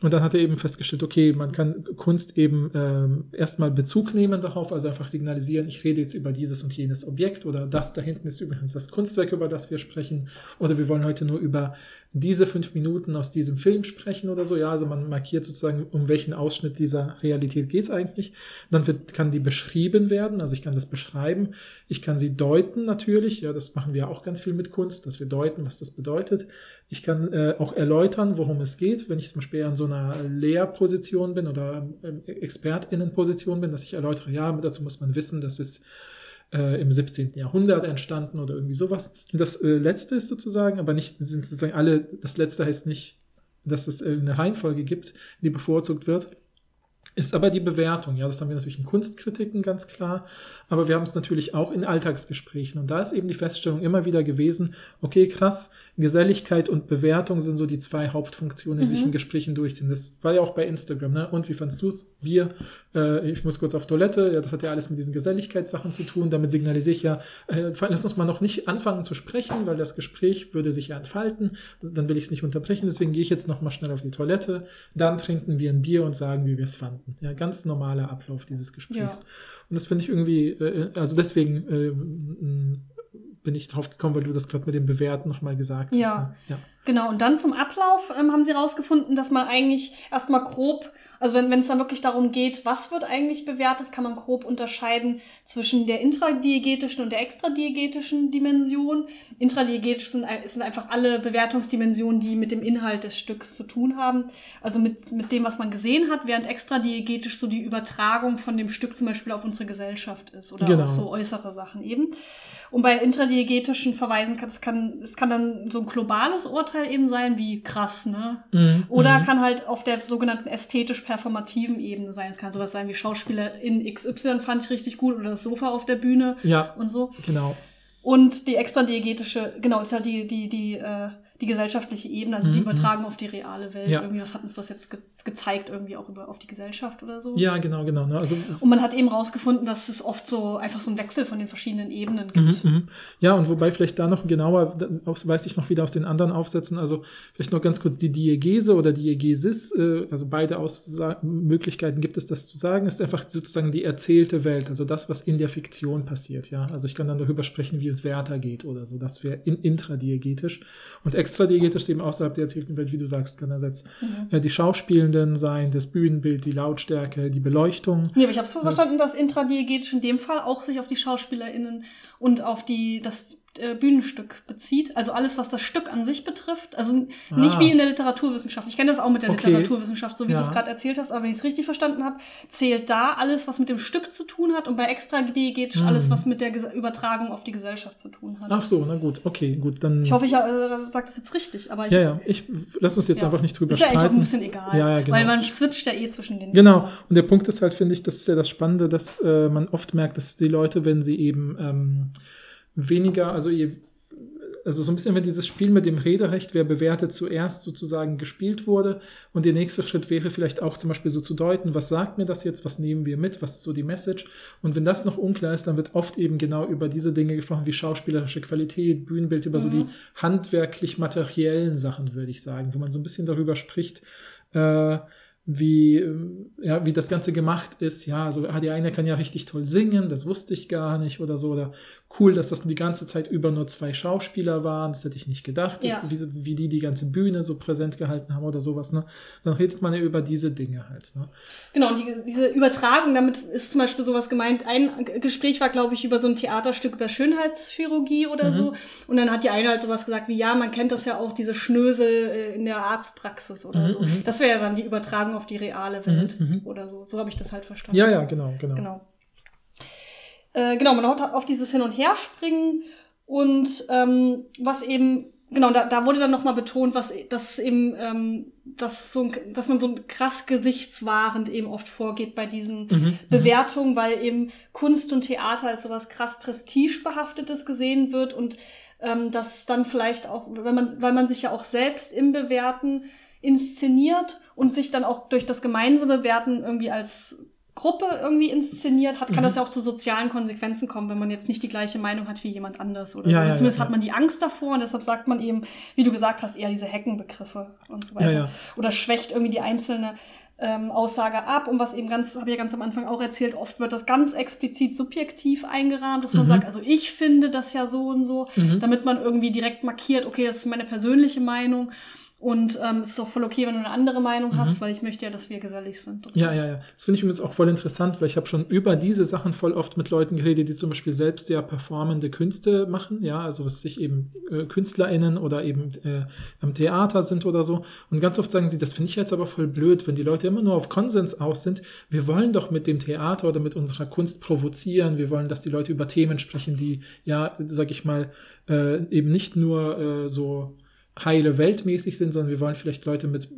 Und dann hat er eben festgestellt, okay, man kann Kunst eben ähm, erstmal Bezug nehmen darauf, also einfach signalisieren, ich rede jetzt über dieses und jenes Objekt oder das da hinten ist übrigens das Kunstwerk, über das wir sprechen, oder wir wollen heute nur über diese fünf Minuten aus diesem Film sprechen oder so. Ja, also man markiert sozusagen, um welchen Ausschnitt dieser Realität geht es eigentlich. Dann wird, kann die beschrieben werden, also ich kann das beschreiben. Ich kann sie deuten natürlich, ja, das machen wir auch ganz viel mit Kunst, dass wir deuten, was das bedeutet. Ich kann äh, auch erläutern, worum es geht, wenn ich zum Beispiel an so einer Lehrposition bin oder ähm, ExpertInnenposition bin, dass ich erläutere, ja, dazu muss man wissen, dass es äh, im 17. Jahrhundert entstanden oder irgendwie sowas. Und das äh, letzte ist sozusagen, aber nicht, sind sozusagen alle, das letzte heißt nicht, dass es eine Reihenfolge gibt, die bevorzugt wird. Ist aber die Bewertung, ja, das haben wir natürlich in Kunstkritiken ganz klar, aber wir haben es natürlich auch in Alltagsgesprächen. Und da ist eben die Feststellung immer wieder gewesen, okay, krass, Geselligkeit und Bewertung sind so die zwei Hauptfunktionen, die Mhm. sich in Gesprächen durchziehen. Das war ja auch bei Instagram, ne? Und wie fandst du es? Bier, äh, ich muss kurz auf Toilette, ja, das hat ja alles mit diesen Geselligkeitssachen zu tun. Damit signalisiere ich ja, äh, lass uns mal noch nicht anfangen zu sprechen, weil das Gespräch würde sich ja entfalten. Dann will ich es nicht unterbrechen, deswegen gehe ich jetzt noch mal schnell auf die Toilette. Dann trinken wir ein Bier und sagen, wie wir es fanden. Ja, ganz normaler Ablauf dieses Gesprächs. Ja. Und das finde ich irgendwie, äh, also deswegen äh, bin ich drauf gekommen, weil du das gerade mit dem Bewerten nochmal gesagt Ja. hast. ne? Ja. Genau, und dann zum Ablauf ähm, haben sie rausgefunden, dass man eigentlich erstmal grob, also wenn es dann wirklich darum geht, was wird eigentlich bewertet, kann man grob unterscheiden zwischen der intradiegetischen und der extradiegetischen Dimension. Intradiegetisch sind, sind einfach alle Bewertungsdimensionen, die mit dem Inhalt des Stücks zu tun haben. Also mit, mit dem, was man gesehen hat, während extradiegetisch so die Übertragung von dem Stück zum Beispiel auf unsere Gesellschaft ist oder Genau. auch so äußere Sachen eben. Und bei intradiegetischen Verweisen kann es kann, es kann dann so ein globales Urteil eben sein, wie krass, ne? Mhm, Oder mhm. kann halt auf der sogenannten ästhetisch-performativen Ebene sein. Es kann sowas sein wie Schauspieler in XY fand ich richtig gut oder das Sofa auf der Bühne Ja, und so. genau. Und die extradiegetische, genau, ist halt die, die, die, äh, die gesellschaftliche Ebene, also die Mhm, Übertragung auf die reale Welt. Ja. Irgendwie, was hat uns das jetzt ge gezeigt, irgendwie auch über, auf die Gesellschaft oder so. Ja, genau, genau. Ne? Also Und man hat eben rausgefunden, dass es oft so einfach so einen Wechsel von den verschiedenen Ebenen gibt. Mhm, mhm. Ja, und wobei vielleicht da noch genauer, auch weiß ich noch wieder aus den anderen Aufsätzen, also vielleicht noch ganz kurz die Diegese oder Diegesis, äh, also beide Aussa Möglichkeiten gibt es, das zu sagen, ist einfach sozusagen die erzählte Welt, also das, was in der Fiktion passiert, ja. Also ich kann dann darüber sprechen, wie es Werther geht oder so, das wäre in, intradiegetisch. Und extradiegetisch ist eben außerhalb der erzählten Welt, wie du sagst, kann einerseits Mhm. äh, die Schauspielenden sein, das Bühnenbild, die Lautstärke, die Beleuchtung. Nee, aber ich habe so verstanden, dass intradiegetisch in dem Fall auch sich auf die SchauspielerInnen und auf die, das äh, Bühnenstück bezieht. Also alles, was das Stück an sich betrifft. Also n- nicht Ah. wie in der Literaturwissenschaft. Ich kenne das auch mit der Okay. Literaturwissenschaft, so wie Ja. du es gerade erzählt hast. Aber wenn ich es richtig verstanden habe, zählt da alles, was mit dem Stück zu tun hat und bei extradiegetisch Hm. alles, was mit der Ges Übertragung auf die Gesellschaft zu tun hat. Ach so, na gut, okay, gut, dann. Ich hoffe, ich äh, sage das jetzt richtig, aber ich, ja, ja, ich lass uns jetzt Ja. einfach nicht drüber ist ja eigentlich auch streiten. ein bisschen egal. Ja, ja, genau. Weil man switcht ja eh zwischen den Genau, und der Punkt ist halt, finde ich, das ist ja das Spannende, dass äh, man oft merkt, dass die Leute, wenn sie eben ähm, weniger, also je, also so ein bisschen, wenn dieses Spiel mit dem Rederecht, wer bewertet zuerst sozusagen gespielt wurde und der nächste Schritt wäre vielleicht auch zum Beispiel so zu deuten, was sagt mir das jetzt, was nehmen wir mit, was ist so die Message und wenn das noch unklar ist, dann wird oft eben genau über diese Dinge gesprochen, wie schauspielerische Qualität, Bühnenbild, über so Mhm. die handwerklich-materiellen Sachen, würde ich sagen, wo man so ein bisschen darüber spricht, äh, wie, ähm, ja, wie das Ganze gemacht ist. Ja, also ah, die eine kann ja richtig toll singen, das wusste ich gar nicht oder so. Oder cool, dass das die ganze Zeit über nur zwei Schauspieler waren, das hätte ich nicht gedacht, dass, Ja. wie, wie die die ganze Bühne so präsent gehalten haben oder sowas. Ne? Dann redet man ja über diese Dinge halt. Ne? Genau, und die, diese Übertragung, damit ist zum Beispiel sowas gemeint. Ein Gespräch war, glaube ich, über so ein Theaterstück über Schönheitschirurgie oder Mhm. so. Und dann hat die eine halt sowas gesagt wie, ja, man kennt das ja auch, diese Schnösel äh, in der Arztpraxis oder Mhm, so. mhm. Das wäre ja dann die Übertragung auf die reale Welt Mhm, mhm. oder so. So habe ich das halt verstanden. Ja, ja, genau, genau. Genau. Äh, genau, man hat auf dieses Hin- und Herspringen und ähm, was eben, genau, da, da wurde dann nochmal betont, was dass eben, ähm, dass, so ein, dass man so krass gesichtswahrend eben oft vorgeht bei diesen Mhm, mhm. Bewertung, weil eben Kunst und Theater als sowas krass prestigebehaftetes gesehen wird und ähm, das dann vielleicht auch, wenn man, weil man sich ja auch selbst im Bewerten inszeniert und sich dann auch durch das gemeinsame Bewerten irgendwie als Gruppe irgendwie inszeniert hat, kann Mhm. das ja auch zu sozialen Konsequenzen kommen, wenn man jetzt nicht die gleiche Meinung hat wie jemand anders oder Ja, so. ja, Zumindest ja, hat man die Angst davor und deshalb sagt man eben, wie du gesagt hast, eher diese Heckenbegriffe und so weiter. Oder schwächt irgendwie die einzelne ähm, Aussage ab und was eben ganz, habe ich ja ganz am Anfang auch erzählt, oft wird das ganz explizit subjektiv eingerahmt, dass man Mhm. sagt, also ich finde das ja so und so, Mhm. damit man irgendwie direkt markiert, okay, das ist meine persönliche Meinung und ähm, es ist auch voll okay, wenn du eine andere Meinung hast, Mhm. weil ich möchte ja, dass wir gesellig sind. Ja, ja, ja. Das finde ich übrigens auch voll interessant, weil ich habe schon über diese Sachen voll oft mit Leuten geredet, die zum Beispiel selbst ja performende Künste machen, ja, also was sich eben äh, KünstlerInnen oder eben äh, am Theater sind oder so. Und ganz oft sagen sie, das finde ich jetzt aber voll blöd, wenn die Leute immer nur auf Konsens aus sind. Wir wollen doch mit dem Theater oder mit unserer Kunst provozieren. Wir wollen, dass die Leute über Themen sprechen, die, ja, sag ich mal, äh, eben nicht nur äh, so heile weltmäßig sind, sondern wir wollen vielleicht Leute mit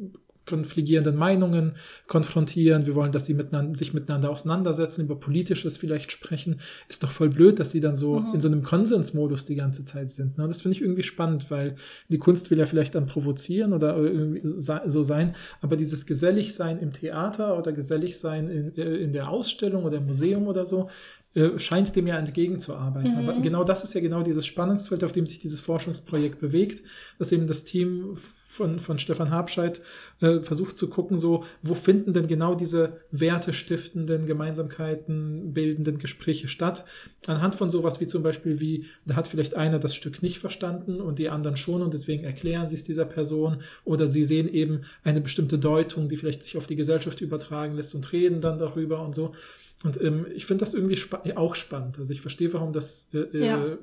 konfligierenden Meinungen konfrontieren. Wir wollen, dass sie miteinander, sich miteinander auseinandersetzen, über Politisches vielleicht sprechen. Ist doch voll blöd, dass sie dann so Mhm. in so einem Konsensmodus die ganze Zeit sind. Ne? Das finde ich irgendwie spannend, weil die Kunst will ja vielleicht dann provozieren oder irgendwie so sein, aber dieses Geselligsein im Theater oder Geselligsein in, äh, in der Ausstellung oder im Museum oder so, äh, scheint dem ja entgegenzuarbeiten. Mhm. Aber genau das ist ja genau dieses Spannungsfeld, auf dem sich dieses Forschungsprojekt bewegt, dass eben das Team von, von Stefan Habscheid äh, versucht zu gucken, so, wo finden denn genau diese wertestiftenden Gemeinsamkeiten bildenden Gespräche statt? Anhand von sowas wie zum Beispiel wie, da hat vielleicht einer das Stück nicht verstanden und die anderen schon und deswegen erklären sie es dieser Person oder sie sehen eben eine bestimmte Deutung, die vielleicht sich auf die Gesellschaft übertragen lässt und reden dann darüber und so. Und ähm, ich finde das irgendwie spa auch spannend. Also ich verstehe, warum das äh, Ja. äh,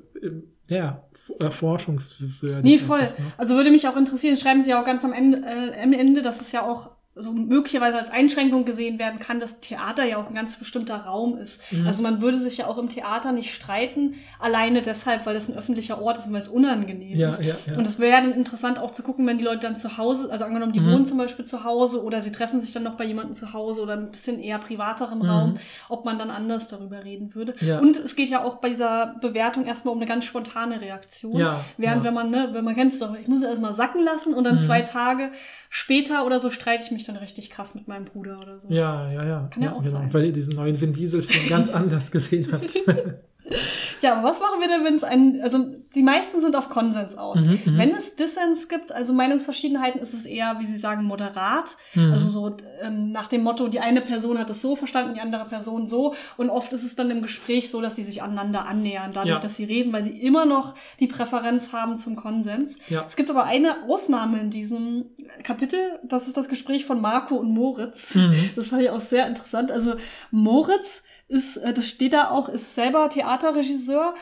ja, f- äh, Nee, voll. ist. Ne? Also würde mich auch interessieren, schreiben Sie ja auch ganz am Ende, äh, am Ende, dass es ja auch so möglicherweise als Einschränkung gesehen werden kann, dass Theater ja auch ein ganz bestimmter Raum ist. Mhm. Also man würde sich ja auch im Theater nicht streiten, alleine deshalb, weil es ein öffentlicher Ort ist und weil es unangenehm Ja, ist. ja, ja. Und es wäre dann interessant auch zu gucken, wenn die Leute dann zu Hause, also angenommen, die Mhm. wohnen zum Beispiel zu Hause oder sie treffen sich dann noch bei jemandem zu Hause oder ein bisschen eher privaterem Mhm. Raum, ob man dann anders darüber reden würde. Und es geht ja auch bei dieser Bewertung erstmal um eine ganz spontane Reaktion. Während wenn man, ne, wenn man kennt es doch, ich muss es erstmal sacken lassen und dann Mhm. zwei Tage später oder so streite ich mich dann richtig krass mit meinem Bruder oder so. Ja, ja, ja. Kann ja auch sein. Weil ihr diesen neuen Vin Diesel-Film ganz anders gesehen habt. Ja, aber was machen wir denn, wenn es ein, also die meisten sind auf Konsens aus. Mhm, mhm. Wenn es Dissens gibt, also Meinungsverschiedenheiten, ist es eher, wie Sie sagen, moderat. Mhm. Also so ähm, nach dem Motto, die eine Person hat es so verstanden, die andere Person so. Und oft ist es dann im Gespräch so, dass sie sich aneinander annähern, dadurch, Ja. dass sie reden, weil sie immer noch die Präferenz haben zum Konsens. Ja. Es gibt aber eine Ausnahme in diesem Kapitel, das ist das Gespräch von Marco und Moritz. Mhm. Das fand ich auch sehr interessant. Also Moritz ist, äh, das steht da auch, ist selber Theaterregisseur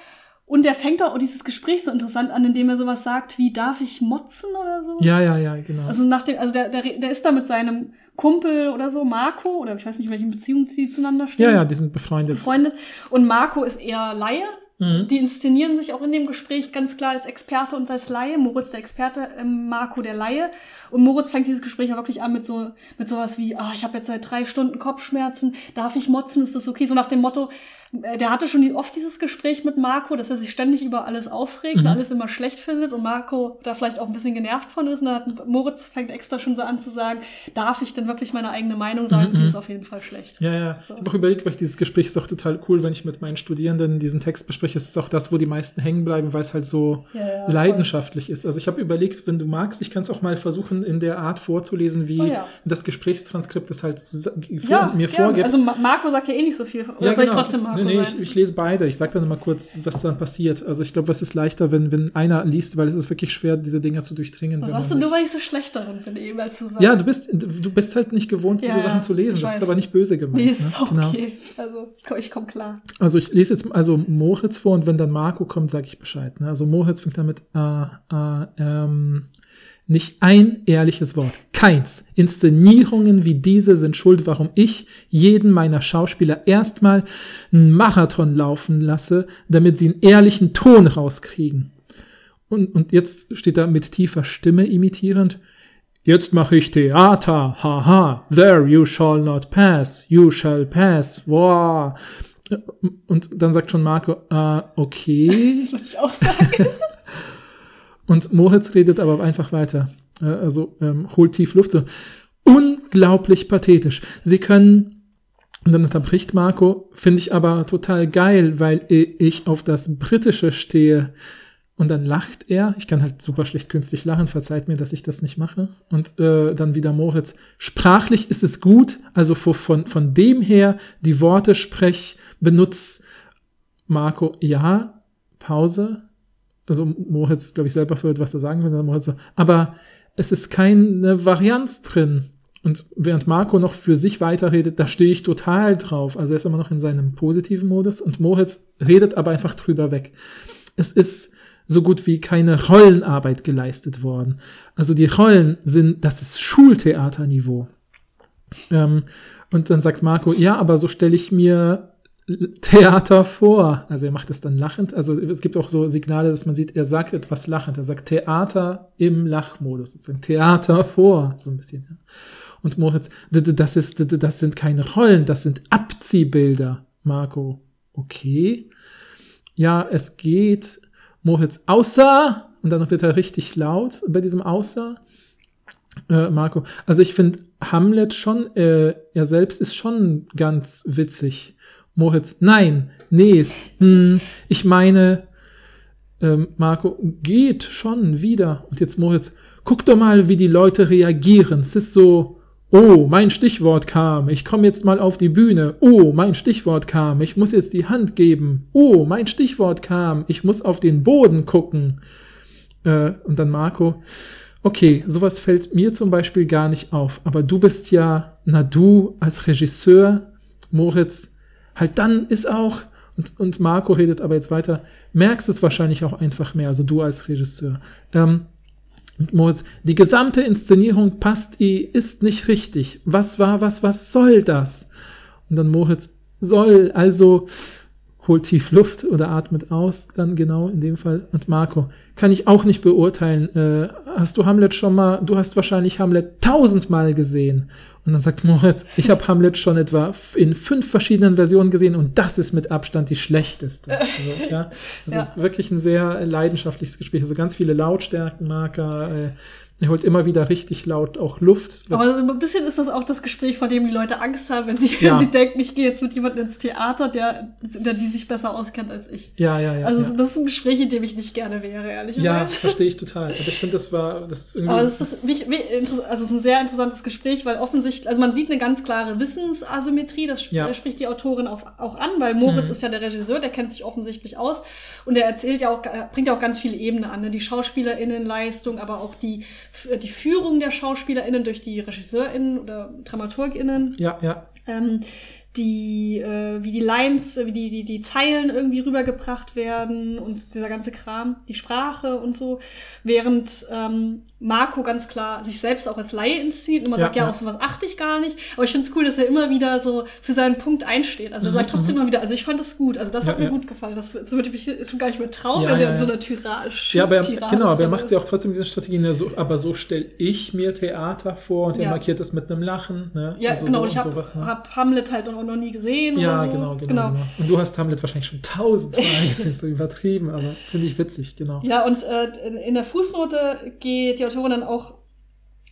und der fängt auch dieses Gespräch so interessant an, indem er sowas sagt wie, darf ich motzen oder so? Ja, ja, ja, genau. Also nach dem, also der, der, der ist da mit seinem Kumpel oder so, Marco, oder ich weiß nicht, in welchen Beziehungen sie zueinander stehen. ja, ja, die sind befreundet. Befreundet. Und Marco ist eher Laie. Mhm. Die inszenieren sich auch in dem Gespräch ganz klar als Experte und als Laie. Moritz der Experte, ähm, Marco der Laie. Und Moritz fängt dieses Gespräch ja wirklich an mit so mit sowas wie, ah, ich habe jetzt seit drei Stunden Kopfschmerzen, darf ich motzen, ist das okay? So nach dem Motto, äh, der hatte schon oft dieses Gespräch mit Marco, dass er sich ständig über alles aufregt, Mhm. alles immer schlecht findet und Marco da vielleicht auch ein bisschen genervt von ist. Und dann hat Moritz fängt extra schon so an zu sagen, darf ich denn wirklich meine eigene Meinung sagen? Mhm, Sie mhm. ist auf jeden Fall schlecht. Ja, ja. So. Ich habe auch überlegt, weil ich dieses Gespräch ist auch total cool, wenn ich mit meinen Studierenden diesen Text bespreche, es ist auch das, wo die meisten hängen bleiben, weil es halt so Ja, ja, voll. leidenschaftlich ist. Also ich habe überlegt, wenn du magst, ich kann es auch mal versuchen, in der Art vorzulesen, wie Oh ja. das Gesprächstranskript es halt Ja, mir gerne. vorgibt. Also Ma- Marco sagt ja eh nicht so viel. Oder Ja, soll ich genau. trotzdem Marco nee, nee, ich, ich lese beide. Ich sage dann mal kurz, was dann passiert. Also ich glaube, es ist leichter, wenn, wenn einer liest, weil es ist wirklich schwer, diese Dinger zu durchdringen. Was sagst du nur, weil ich so schlecht darin bin, eben als zu sagen? Ja, du bist, du bist halt nicht gewohnt, diese Sachen zu lesen. ich Das ist aber nicht böse gemeint. Nee, ist ne? okay. Also, ich komme ich komm klar. Also ich lese jetzt also Moritz vor und wenn dann Marco kommt, sage ich Bescheid. Ne? Also Moritz fängt damit äh, äh, ähm, nicht ein ehrliches Wort. Keins. Inszenierungen wie diese sind schuld, warum ich jeden meiner Schauspieler erstmal einen Marathon laufen lasse, damit sie einen ehrlichen Ton rauskriegen. Und, und jetzt steht da mit tiefer Stimme imitierend. Jetzt mache ich Theater, haha, there you shall not pass, you shall pass, wow. Und dann sagt schon Marco, äh, okay. Das muss ich auch sagen. Und Moritz redet aber einfach weiter. Also ähm, holt tief Luft. So. Unglaublich pathetisch. Sie können, und dann unterbricht Marco, finde ich aber total geil, weil ich auf das Britische stehe. Und dann lacht er. Ich kann halt super schlecht künstlich lachen. Verzeiht mir, dass ich das nicht mache. Und äh, dann wieder Moritz. Sprachlich ist es gut. Also von, von dem her die Worte sprech, benutz. Marco, ja. Pause also Moritz, glaube ich, selber verhört, was er sagen will, dann Moritz so, aber es ist keine Varianz drin. Und während Marco noch für sich weiterredet, da stehe ich total drauf. Also er ist immer noch in seinem positiven Modus und Moritz redet aber einfach drüber weg. Es ist so gut wie keine Rollenarbeit geleistet worden. Also die Rollen sind, das ist Schultheaterniveau. Ähm, und dann sagt Marco, ja, aber so stelle ich mir Theater vor. Also er macht es dann lachend. Also es gibt auch so Signale, dass man sieht, er sagt etwas lachend. Er sagt Theater im Lachmodus, sozusagen Theater vor, so ein bisschen. Ja. Und Moritz, das ist, das sind keine Rollen, das sind Abziehbilder. Marco, okay. Ja, es geht. Moritz, außer, und dann wird er richtig laut bei diesem Außer. Äh, Marco, also ich finde Hamlet schon, äh, er selbst ist schon ganz witzig. Moritz, nein, Nes, hm, ich meine, ähm, Marco, geht schon wieder. Und jetzt Moritz, guck doch mal, wie die Leute reagieren. Es ist so, oh, mein Stichwort kam, ich komme jetzt mal auf die Bühne. Oh, mein Stichwort kam, ich muss jetzt die Hand geben. Oh, mein Stichwort kam, ich muss auf den Boden gucken. Äh, und dann Marco, okay, sowas fällt mir zum Beispiel gar nicht auf. Aber du bist ja, na du als Regisseur, Moritz, halt dann ist auch, und, und Marco redet aber jetzt weiter, merkst es wahrscheinlich auch einfach mehr, also du als Regisseur. Ähm, Moritz, die gesamte Inszenierung passt, i- ist nicht richtig. Was war, was, was soll das? Und dann Moritz, soll, also holt tief Luft oder atmet aus, dann genau in dem Fall. Und Marco, kann ich auch nicht beurteilen. Äh, hast du Hamlet schon mal, du hast wahrscheinlich Hamlet tausendmal gesehen. Und dann sagt Moritz, ich habe Hamlet schon etwa in fünf verschiedenen Versionen gesehen und das ist mit Abstand die schlechteste. Also, ja, das Ja. ist wirklich ein sehr leidenschaftliches Gespräch. Also ganz viele Lautstärkenmarker. Äh, er holt immer wieder richtig laut auch Luft. Aber so ein bisschen ist das auch das Gespräch, vor dem die Leute Angst haben, wenn sie, Ja. wenn sie denken, ich gehe jetzt mit jemandem ins Theater, der, der die sich besser auskennt als ich. ja, ja, ja. Also ja. das ist ein Gespräch, in dem ich nicht gerne wäre, ehrlich Ja, gesagt. verstehe ich total. Aber ich finde, das war, das ist irgendwie. Aber es ist, wie, interess- also es ist ein sehr interessantes Gespräch, weil offensichtlich, also man sieht eine ganz klare Wissensasymmetrie, das Ja. spricht die Autorin auch, auch an, weil Moritz Mhm. ist ja der Regisseur, der kennt sich offensichtlich aus und er erzählt ja auch, bringt ja auch ganz viele Ebenen an, ne? die SchauspielerInnenleistung, aber auch die, die Führung der SchauspielerInnen durch die RegisseurInnen oder DramaturgInnen ja, ja. ähm, die, äh, wie die Lines, äh, wie die, die, die Zeilen irgendwie rübergebracht werden und dieser ganze Kram, die Sprache und so, während ähm, Marco ganz klar sich selbst auch als Laie inszeniert und man Ja, sagt, ja, ja. auf sowas achte ich gar nicht, aber ich finde es cool, dass er immer wieder so für seinen Punkt einsteht. Also er Mhm, sagt trotzdem mhm. immer wieder, also ich fand das gut, also das Ja, hat mir gut gefallen, das, das würde ich ist schon gar nicht mehr trauen, wenn ja, in so einer Tirade Ja, aber er, genau, aber er macht ja auch trotzdem diese Strategie, ne, so, aber so stelle ich mir Theater vor und er markiert das mit einem Lachen. Ne? Ja, also genau, so und ich und habe ne? hab Hamlet halt noch, noch nie gesehen Ja, oder so. genau, genau, genau. Und du hast Hamlet wahrscheinlich schon tausendmal gesehen, so übertrieben, aber finde ich witzig, genau. Ja, und äh, in, in der Fußnote geht die Autorin dann auch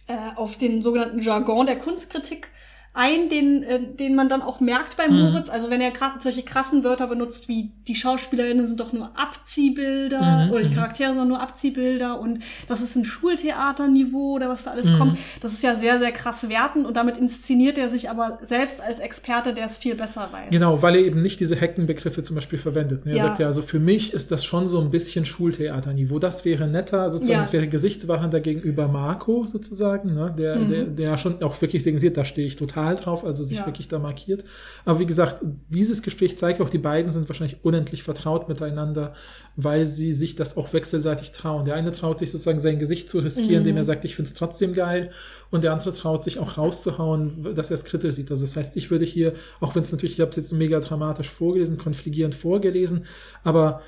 äh, auf den sogenannten Jargon der Kunstkritik ein, den, äh, den man dann auch merkt bei Mhm. Moritz. Also wenn er solche krassen Wörter benutzt wie die Schauspielerinnen sind doch nur Abziehbilder Mhm, oder die mhm. Charaktere sind doch nur Abziehbilder und das ist ein Schultheaterniveau oder was da alles Mhm. kommt. Das ist ja sehr, sehr krass werten und damit inszeniert er sich aber selbst als Experte, der es viel besser weiß. Genau, weil er eben nicht diese Heckenbegriffe zum Beispiel verwendet. ne? Er Ja. sagt ja, also für mich ist das schon so ein bisschen Schultheaterniveau. Das wäre netter, sozusagen, Ja. das wäre gesichtswahrender gegenüber Marco sozusagen, ne? der, Mhm. der, der schon auch wirklich signalisiert, da stehe ich total drauf, also sich Ja. wirklich da markiert. Aber wie gesagt, dieses Gespräch zeigt auch, die beiden sind wahrscheinlich unendlich vertraut miteinander, weil sie sich das auch wechselseitig trauen. Der eine traut sich sozusagen sein Gesicht zu riskieren, Mhm. indem er sagt, ich finde es trotzdem geil. Und der andere traut sich auch rauszuhauen, dass er es kritisch sieht. Also das heißt, ich würde hier, auch wenn es natürlich, ich habe es jetzt mega dramatisch vorgelesen, konfligierend vorgelesen, aber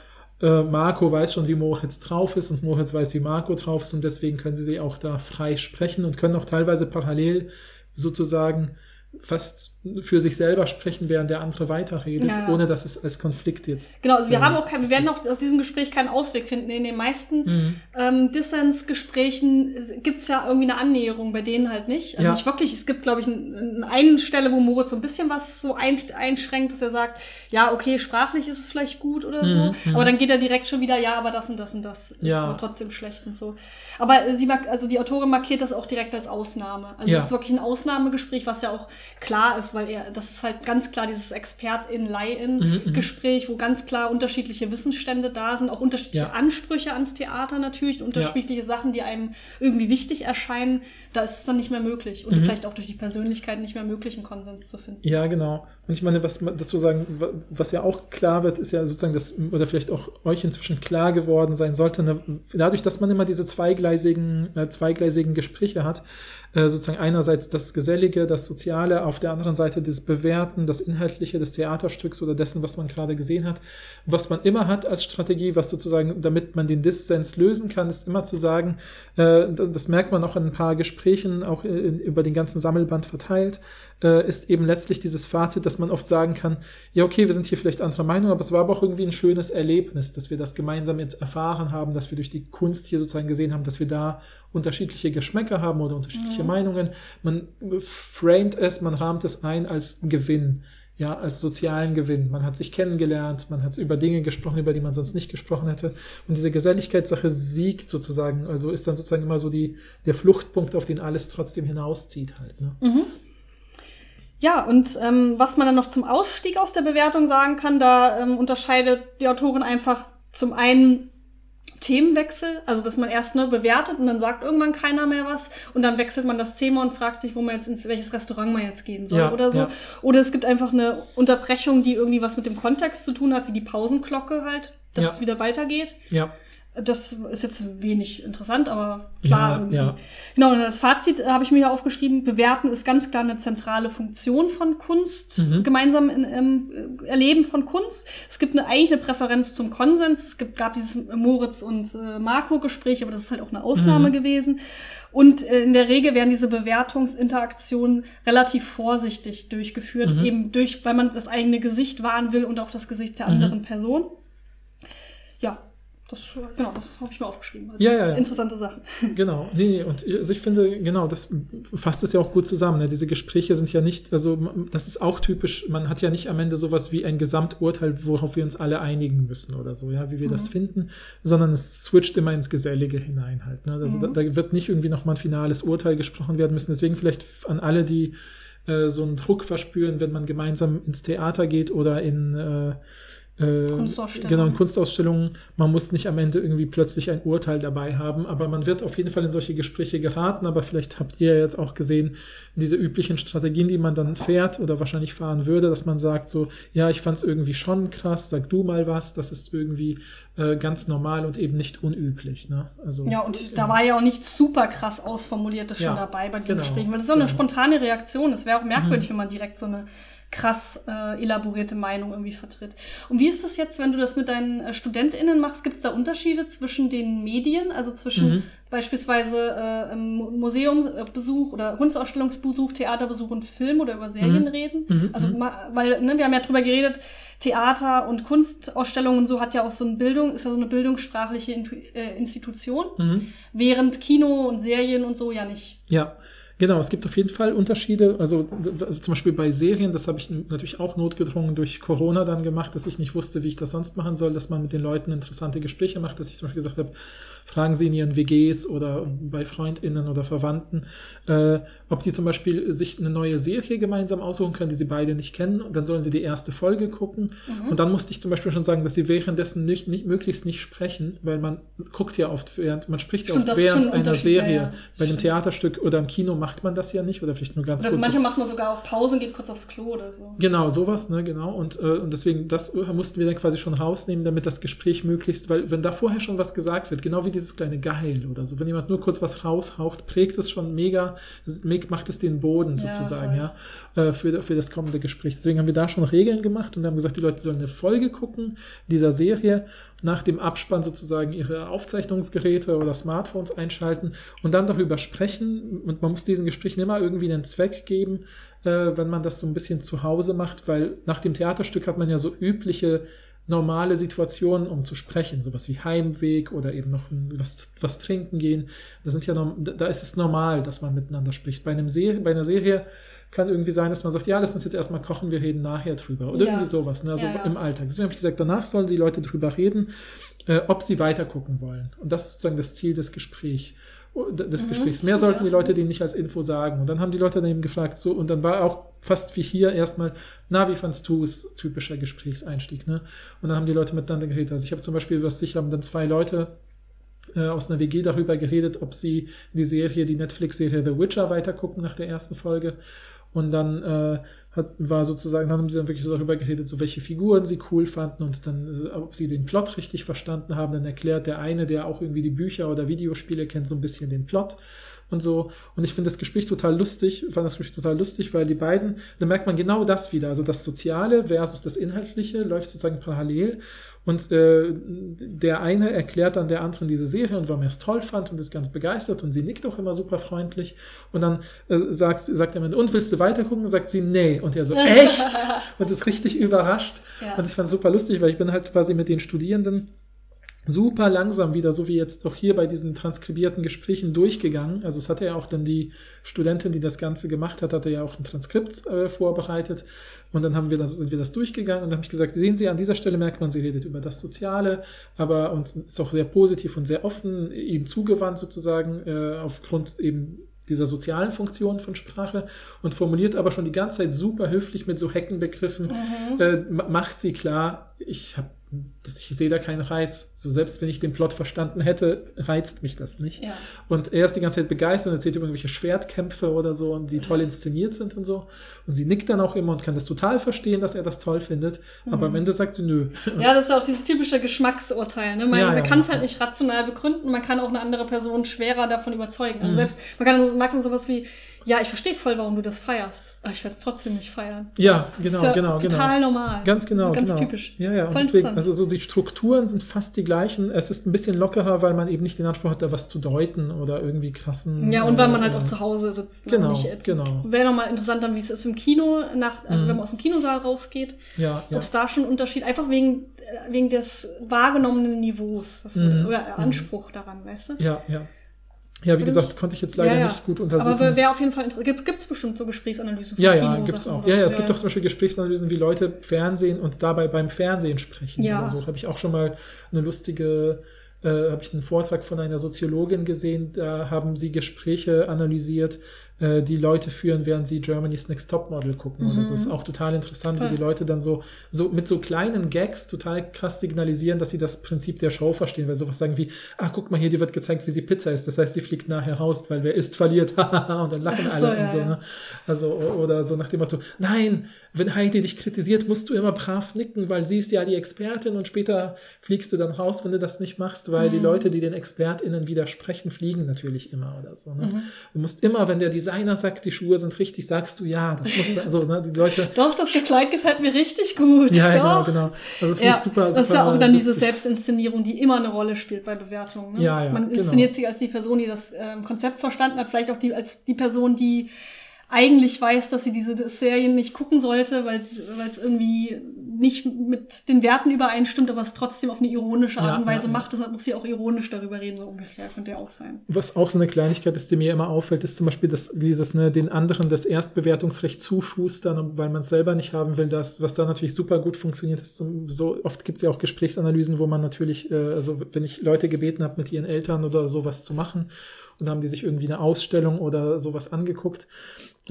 äh, Marco weiß schon, wie Moritz drauf ist und Moritz weiß, wie Marco drauf ist und deswegen können sie auch da frei sprechen und können auch teilweise parallel sozusagen fast für sich selber sprechen, während der andere weiterredet, Ja. ohne dass es als Konflikt jetzt. Genau, also wir äh, haben auch kein, wir werden auch aus diesem Gespräch keinen Ausweg finden. In den meisten Mhm. ähm, Dissens-Gesprächen gibt es ja irgendwie eine Annäherung, bei denen halt nicht. Also Ja. nicht wirklich. Es gibt, glaube ich, eine Stelle, wo Moritz so ein bisschen was so ein, einschränkt, dass er sagt, ja, okay, sprachlich ist es vielleicht gut oder so. Mhm, mhm. Aber dann geht er direkt schon wieder, ja, aber das und das und das ist Ja. aber trotzdem schlecht und so. Aber sie mag, also die Autorin markiert das auch direkt als Ausnahme. Also es ist wirklich ein Ausnahmegespräch, was ja auch klar ist, weil er, das ist halt ganz klar dieses Expertin-Laien-Gespräch, wo ganz klar unterschiedliche Wissensstände da sind, auch unterschiedliche Ja. Ansprüche ans Theater natürlich, unterschiedliche Sachen, die einem irgendwie wichtig erscheinen. Da ist es dann nicht mehr möglich und Mhm. vielleicht auch durch die Persönlichkeit nicht mehr möglich, einen Konsens zu finden. Ja, genau. Und ich meine, was man dazu sagen, wa- was ja auch klar wird, ist ja sozusagen das, oder vielleicht auch euch inzwischen klar geworden sein sollte, ne, dadurch, dass man immer diese zweigleisigen, äh, zweigleisigen Gespräche hat, äh, sozusagen einerseits das Gesellige, das Soziale, auf der anderen Seite das Bewerten, das Inhaltliche des Theaterstücks oder dessen, was man gerade gesehen hat. Was man immer hat als Strategie, was sozusagen, damit man den Dissens lösen kann, ist immer zu sagen, äh, das merkt man auch in ein paar Gesprächen, auch in, über den ganzen Sammelband verteilt, äh, ist eben letztlich dieses Fazit, dass man oft sagen kann, ja, okay, wir sind hier vielleicht anderer Meinung, aber es war aber auch irgendwie ein schönes Erlebnis, dass wir das gemeinsam jetzt erfahren haben, dass wir durch die Kunst hier sozusagen gesehen haben, dass wir da unterschiedliche Geschmäcker haben oder unterschiedliche Meinungen. Man framet es, man rahmt es ein als Gewinn. Ja, als sozialen Gewinn. Man hat sich kennengelernt, man hat über Dinge gesprochen, über die man sonst nicht gesprochen hätte. Und diese Geselligkeitssache siegt sozusagen, also ist dann sozusagen immer so die, der Fluchtpunkt, auf den alles trotzdem hinauszieht halt. Ne? Mhm. Ja, und ähm, was man dann noch zum Ausstieg aus der Bewertung sagen kann, da ähm, unterscheidet die Autorin einfach zum einen Themenwechsel, also dass man erst ne, bewertet und dann sagt irgendwann keiner mehr was und dann wechselt man das Thema und fragt sich, wo man jetzt ins welches Restaurant man jetzt gehen soll Ja, oder so. ja. Oder es gibt einfach eine Unterbrechung, die irgendwie was mit dem Kontext zu tun hat, wie die Pausenglocke halt, dass Ja. es wieder weitergeht. Ja, Das ist jetzt wenig interessant, aber klar. Ja, ja. Genau, und das Fazit äh, habe ich mir hier aufgeschrieben. Bewerten ist ganz klar eine zentrale Funktion von Kunst, Mhm. gemeinsam in, im äh, Erleben von Kunst. Es gibt eine, eigentlich eine Präferenz zum Konsens. Es gibt, gab dieses Moritz und äh, Marco-Gespräch, aber das ist halt auch eine Ausnahme Mhm. gewesen. Und äh, in der Regel werden diese Bewertungsinteraktionen relativ vorsichtig durchgeführt, Mhm. eben durch, weil man das eigene Gesicht wahren will und auch das Gesicht der Mhm. anderen Person. Ja, das, genau, das habe ich mir aufgeschrieben. Also Ja, ja, interessante Sachen. Genau, nee, nee, und also ich finde, genau, das fasst es ja auch gut zusammen. Ne? Diese Gespräche sind ja nicht, also das ist auch typisch, man hat ja nicht am Ende sowas wie ein Gesamturteil, worauf wir uns alle einigen müssen oder so, ja, wie wir Mhm. das finden, sondern es switcht immer ins Gesellige hinein halt. Ne? Also Mhm. da, da wird nicht irgendwie nochmal ein finales Urteil gesprochen werden müssen. Deswegen vielleicht an alle, die äh, so einen Druck verspüren, wenn man gemeinsam ins Theater geht oder in äh, äh, Kunstausstellungen. Genau, in Kunstausstellungen. Man muss nicht am Ende irgendwie plötzlich ein Urteil dabei haben, aber man wird auf jeden Fall in solche Gespräche geraten. Aber vielleicht habt ihr jetzt auch gesehen, diese üblichen Strategien, die man dann fährt oder wahrscheinlich fahren würde, dass man sagt so, ja, ich fand es irgendwie schon krass, sag du mal was, das ist irgendwie äh, ganz normal und eben nicht unüblich. Ne? Also, Ja, und da war ja auch nichts super krass Ausformuliertes schon Ja, dabei bei diesen genau, Gesprächen, weil das ist auch eine genau. spontane Reaktion. Es wäre auch merkwürdig, Mhm. wenn man direkt so eine krass äh, elaborierte Meinung irgendwie vertritt. Und wie ist das jetzt, wenn du das mit deinen äh, StudentInnen machst? Gibt es da Unterschiede zwischen den Medien, also zwischen Mhm. beispielsweise äh, Museumbesuch oder Kunstausstellungsbesuch, Theaterbesuch und Film oder über Serien Mhm. reden? Mhm, Also, mhm. weil, ne, wir haben ja drüber geredet, Theater und Kunstausstellungen und so hat ja auch so eine Bildung, ist ja so eine bildungssprachliche Intu äh, Institution, Mhm. während Kino und Serien und so ja nicht. Ja, Genau, es gibt auf jeden Fall Unterschiede. Also zum Beispiel bei Serien, das habe ich natürlich auch notgedrungen durch Corona dann gemacht, dass ich nicht wusste, wie ich das sonst machen soll, dass man mit den Leuten interessante Gespräche macht, dass ich zum Beispiel gesagt habe, fragen Sie in Ihren WGs oder bei FreundInnen oder Verwandten, äh, ob die zum Beispiel sich eine neue Serie gemeinsam aussuchen können, die sie beide nicht kennen. Und dann sollen sie die erste Folge gucken. Und dann musste ich zum Beispiel schon sagen, dass sie währenddessen nicht, nicht möglichst nicht sprechen, weil man guckt ja oft während, man spricht ja oft während ein einer Unterschied, ja, Serie. ja. Bei einem Stimmt. Theaterstück oder im Kino macht man das ja nicht oder vielleicht nur ganz Oder kurz. manchmal macht man sogar auch Pause und geht kurz aufs Klo oder so. Genau, sowas, ne, genau. Und, äh, und deswegen, das mussten wir dann quasi schon rausnehmen, damit das Gespräch möglichst, weil wenn da vorher schon was gesagt wird, genau wie dieses kleine Geil oder so, wenn jemand nur kurz was raushaucht, prägt es schon mega, macht es den Boden Ja, sozusagen, voll. ja, äh, für, für das kommende Gespräch. Deswegen haben wir da schon Regeln gemacht und haben gesagt, die Leute sollen eine Folge gucken dieser Serie, nach dem Abspann sozusagen ihre Aufzeichnungsgeräte oder Smartphones einschalten und dann darüber sprechen. Und man muss diesen Gesprächen immer irgendwie einen Zweck geben, äh, wenn man das so ein bisschen zu Hause macht, weil nach dem Theaterstück hat man ja so übliche normale Situationen, um zu sprechen, sowas wie Heimweg oder eben noch was, was trinken gehen. Das sind ja da ist es normal, dass man miteinander spricht. Bei einem Serie, bei einer Serie kann irgendwie sein, dass man sagt, ja, lass uns jetzt erstmal kochen, wir reden nachher drüber. Oder Ja. irgendwie sowas, ne? also Ja, ja. im Alltag. Deswegen habe ich gesagt, danach sollen die Leute drüber reden, äh, ob sie weiter gucken wollen. Und das ist sozusagen das Ziel des Gesprächs. Des Mhm, Gesprächs. Mehr sollten die. Leute denen nicht als Info sagen. Und dann haben die Leute dann eben gefragt, so, und dann war auch fast wie hier erstmal, na, wie fandst du es? Typischer Gesprächseinstieg, ne? Und dann haben die Leute miteinander geredet. Also ich habe zum Beispiel, was ich haben dann zwei Leute äh, aus einer WG darüber geredet, ob sie die Serie, die Netflix-Serie The Witcher weitergucken nach der ersten Folge. Und dann äh, hat, war sozusagen, dann haben sie dann wirklich so darüber geredet, so welche Figuren sie cool fanden und dann, ob sie den Plot richtig verstanden haben. Dann erklärt der eine, der auch irgendwie die Bücher oder Videospiele kennt, so ein bisschen den Plot und so. Und ich finde das Gespräch total lustig, fand das Gespräch total lustig, weil die beiden, da merkt man genau das wieder. Also das Soziale versus das Inhaltliche läuft sozusagen parallel. Und äh, der eine erklärt dann der anderen diese Serie und warum er es toll fand und ist ganz begeistert und sie nickt auch immer super freundlich. Und dann äh, sagt, sagt er mir, und willst du weitergucken? Sagt sie, nee. Und er so, echt? und ist richtig überrascht. Ja. Und ich fand es super lustig, weil ich bin halt quasi mit den Studierenden super langsam wieder, so wie jetzt auch hier bei diesen transkribierten Gesprächen durchgegangen. Also es hatte ja auch dann die Studentin, die das Ganze gemacht hat, hatte ja auch ein Transkript äh, vorbereitet. Und dann haben wir das, sind wir das durchgegangen und habe ich gesagt, sehen Sie, an dieser Stelle merkt man, sie redet über das Soziale, aber und ist auch sehr positiv und sehr offen, ihm zugewandt sozusagen, äh, aufgrund eben dieser sozialen Funktion von Sprache und formuliert aber schon die ganze Zeit super höflich mit so Heckenbegriffen, Mhm. äh, ma- macht sie klar, ich habe dass ich sehe da keinen Reiz. So selbst wenn ich den Plot verstanden hätte, reizt mich das nicht. Ja. Und er ist die ganze Zeit begeistert und erzählt über irgendwelche Schwertkämpfe oder so und die toll inszeniert sind und so. Und sie nickt dann auch immer und kann das total verstehen, dass er das toll findet. Aber am Ende sagt sie nö. Ja, das ist auch dieses typische Geschmacksurteil. Ne? Man, Ja, man ja, kann es halt nicht rational begründen, man kann auch eine andere Person schwerer davon überzeugen. Also Mhm. selbst, man kann, mag dann sowas wie, ja, ich verstehe voll, warum du das feierst, aber ich werde es trotzdem nicht feiern. Ja, genau, ist ja genau, Total genau. normal. Ganz genau, ganz genau. typisch. Ja, ja, und deswegen, also so die Strukturen sind fast die gleichen. Es ist ein bisschen lockerer, weil man eben nicht den Anspruch hat, da was zu deuten oder irgendwie krassen. Ja, und weil man äh, halt auch zu Hause sitzt. ne? Genau, genau. Wäre nochmal interessant dann, wie es ist im Kino, nach, äh, Mhm. wenn man aus dem Kinosaal rausgeht, Ja, ja. ob es da schon einen Unterschied, einfach wegen, äh, wegen des wahrgenommenen Niveaus das Mhm. oder Anspruch daran, weißt du? Ja, ja. Ja, wie gesagt, mich- konnte ich jetzt leider Ja, ja. nicht gut untersuchen. Aber wäre auf jeden Fall. Gibt es bestimmt so Gesprächsanalysen von Ja, ja, Kino gibt es auch. Ja, ja, es gibt auch zum Beispiel Gesprächsanalysen, wie Leute Fernsehen und dabei beim Fernsehen sprechen. Ja. Oder so habe ich auch schon mal eine lustige, äh, habe ich einen Vortrag von einer Soziologin gesehen, da haben sie Gespräche analysiert, äh, die Leute führen, während sie Germany's Next Topmodel gucken oder so. Das ist auch total interessant, Voll. wie die Leute dann so, so mit so kleinen Gags total krass signalisieren, dass sie das Prinzip der Show verstehen, weil sowas sagen wie, ah, guck mal hier, dir wird gezeigt, wie sie Pizza isst. Das heißt, sie fliegt nachher raus, weil wer isst, verliert. und dann lachen Ach so, alle ja, und so, ne? Also, oder so nach dem Motto, nein, wenn Heidi dich kritisiert, musst du immer brav nicken, weil sie ist ja die Expertin und später fliegst du dann raus, wenn du das nicht machst, weil Mhm. die Leute, die den ExpertInnen widersprechen, fliegen natürlich immer oder so. Ne? Mhm. Du musst immer, wenn der Designer sagt, die Schuhe sind richtig, sagst du ja, das muss, also, ne, die Leute, Doch, das Kleid gefällt mir richtig gut. ja, genau, Doch. genau. Also, das Ja, ich super, super. das ist ja auch dann diese lustig. Selbstinszenierung, die immer eine Rolle spielt bei Bewertungen. Ne? Ja, ja, Man genau. inszeniert sich als die Person, die das ähm, Konzept verstanden hat, vielleicht auch die, als die Person, die eigentlich weiß, dass sie diese Serien nicht gucken sollte, weil es irgendwie nicht mit den Werten übereinstimmt, aber es trotzdem auf eine ironische Art Ja, und Weise ja, macht. Deshalb muss sie auch ironisch darüber reden, so ungefähr. Könnte ja auch sein. Was auch so eine Kleinigkeit ist, die mir immer auffällt, ist zum Beispiel dass dieses, ne, den anderen das Erstbewertungsrecht zuschustern, weil man es selber nicht haben will, das, was da natürlich super gut funktioniert, ist so oft gibt es ja auch Gesprächsanalysen, wo man natürlich, äh, also wenn ich Leute gebeten habe, mit ihren Eltern oder sowas zu machen, und haben die sich irgendwie eine Ausstellung oder sowas angeguckt,